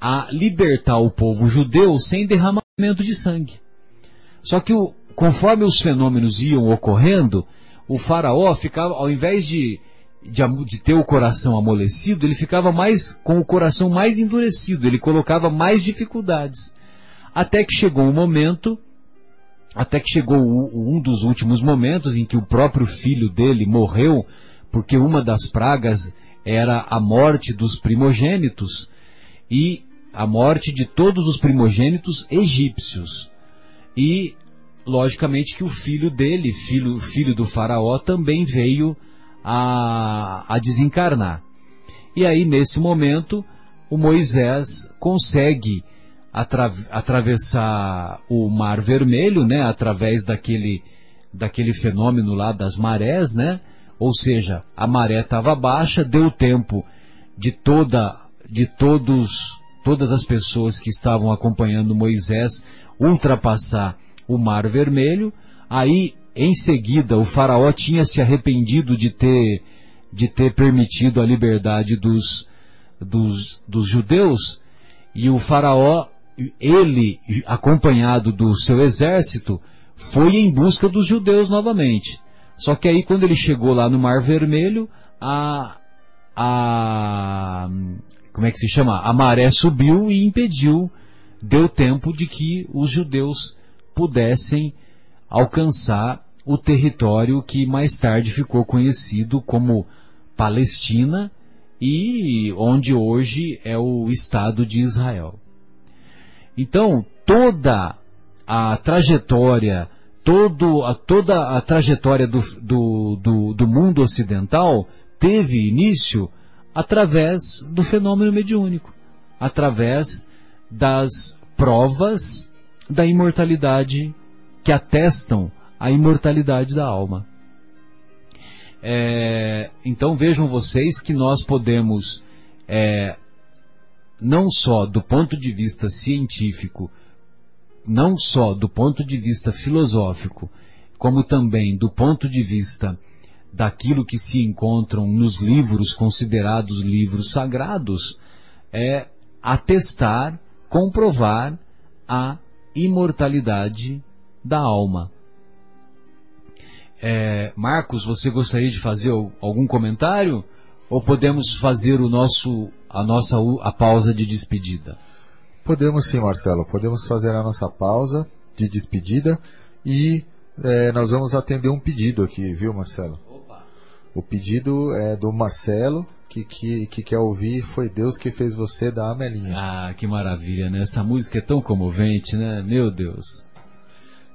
a libertar o povo judeu sem derramamento de sangue. Só que o, conforme os fenômenos iam ocorrendo, o faraó ficava, ao invés de, de, de, ter o coração amolecido, ele ficava mais com o coração mais endurecido, ele colocava mais dificuldades. Até que chegou um momento até que chegou o- um dos últimos momentos em que o próprio filho dele morreu, porque uma das pragas era a morte dos primogênitos e a morte de todos os primogênitos egípcios. E, logicamente, que o filho dele, filho, filho do faraó, também veio a, a desencarnar. E aí, nesse momento, o Moisés consegue atra- atravessar o Mar Vermelho, né, através daquele, daquele fenômeno lá das marés, né? Ou seja, a maré estava baixa, deu tempo de toda, de todos, todas as pessoas que estavam acompanhando Moisés ultrapassar o Mar Vermelho. Aí, em seguida, o faraó tinha se arrependido de ter, de ter permitido a liberdade dos, dos, dos judeus, e o faraó, ele, acompanhado do seu exército, foi em busca dos judeus novamente. Só que aí quando ele chegou lá no Mar Vermelho, a, a, como é que se chama? A maré subiu e impediu, deu tempo de que os judeus pudessem alcançar o território que mais tarde ficou conhecido como Palestina e onde hoje é o Estado de Israel. Então, toda a trajetória, todo, a, toda a trajetória do, do, do, do mundo ocidental teve início através do fenômeno mediúnico, através das provas da imortalidade que atestam a imortalidade da alma. É, então vejam vocês que nós podemos, é, não só do ponto de vista científico, não só do ponto de vista filosófico, como também do ponto de vista daquilo que se encontram nos livros considerados livros sagrados, é atestar, comprovar a imortalidade da alma. É, Marcos, você gostaria de fazer al- algum comentário? Ou podemos fazer o nosso, a nossa a pausa de despedida? Podemos sim, Marcelo. Podemos fazer a nossa pausa de despedida e eh, nós vamos atender um pedido aqui, viu, Marcelo? O pedido é do Marcelo, que, que, que quer ouvir Foi Deus que fez você da Amelinha. Ah, que maravilha, né? Essa música é tão comovente, né? Meu Deus.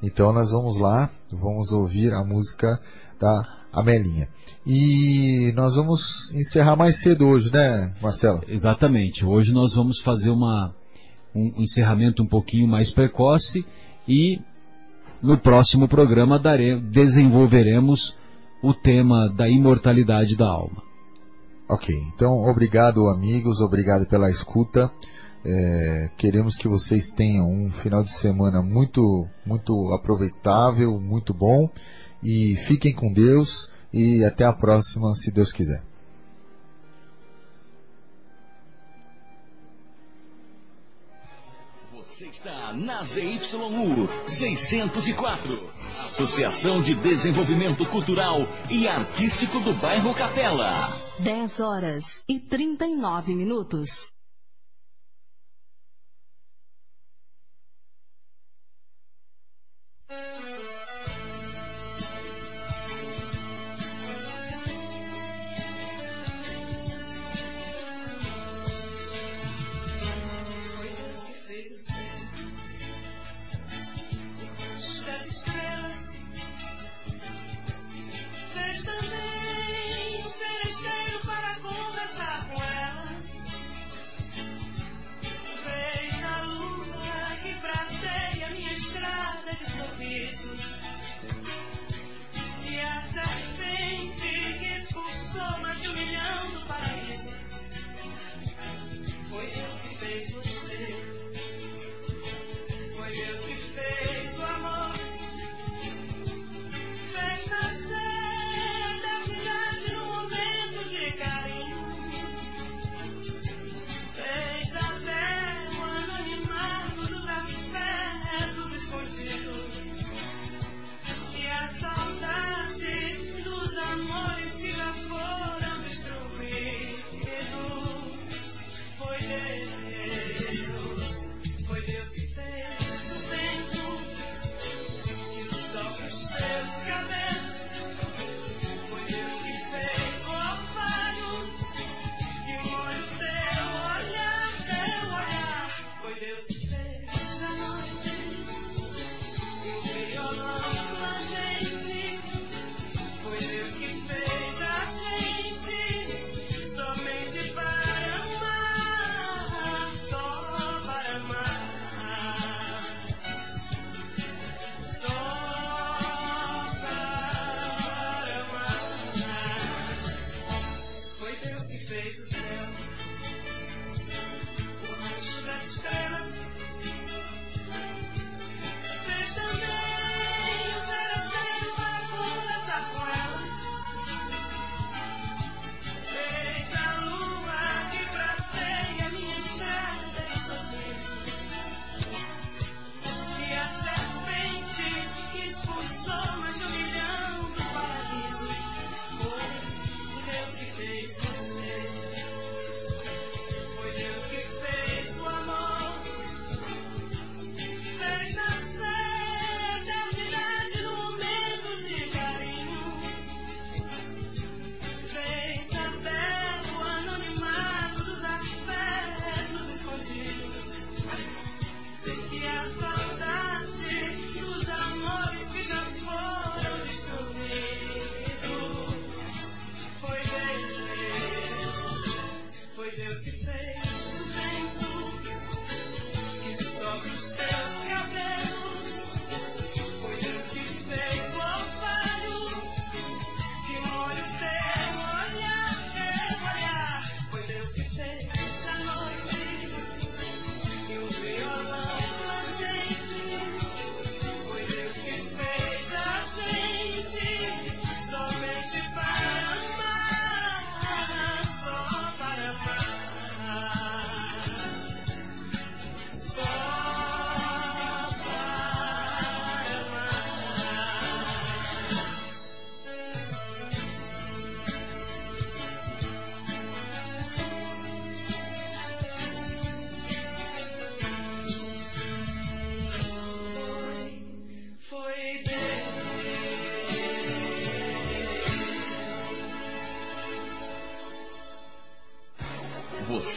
Então nós vamos lá, vamos ouvir a música da Amelinha. E nós vamos encerrar mais cedo hoje, né, Marcelo? Exatamente. Hoje nós vamos fazer uma, um encerramento um pouquinho mais precoce e no próximo programa dare, desenvolveremos o tema da imortalidade da alma. Ok, então obrigado amigos, obrigado pela escuta. É, queremos que vocês tenham um final de semana muito, muito aproveitável, muito bom. E fiquem com Deus e até a próxima, se Deus quiser. Você está na ZYU 604, Associação de Desenvolvimento Cultural e Artístico do Bairro Capela. 10 horas e 39 minutos.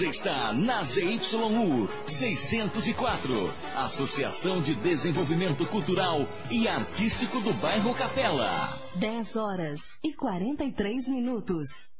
Você está na ZYU 604, Associação de Desenvolvimento Cultural e Artístico do Bairro Capela. 10 horas e 43 minutos.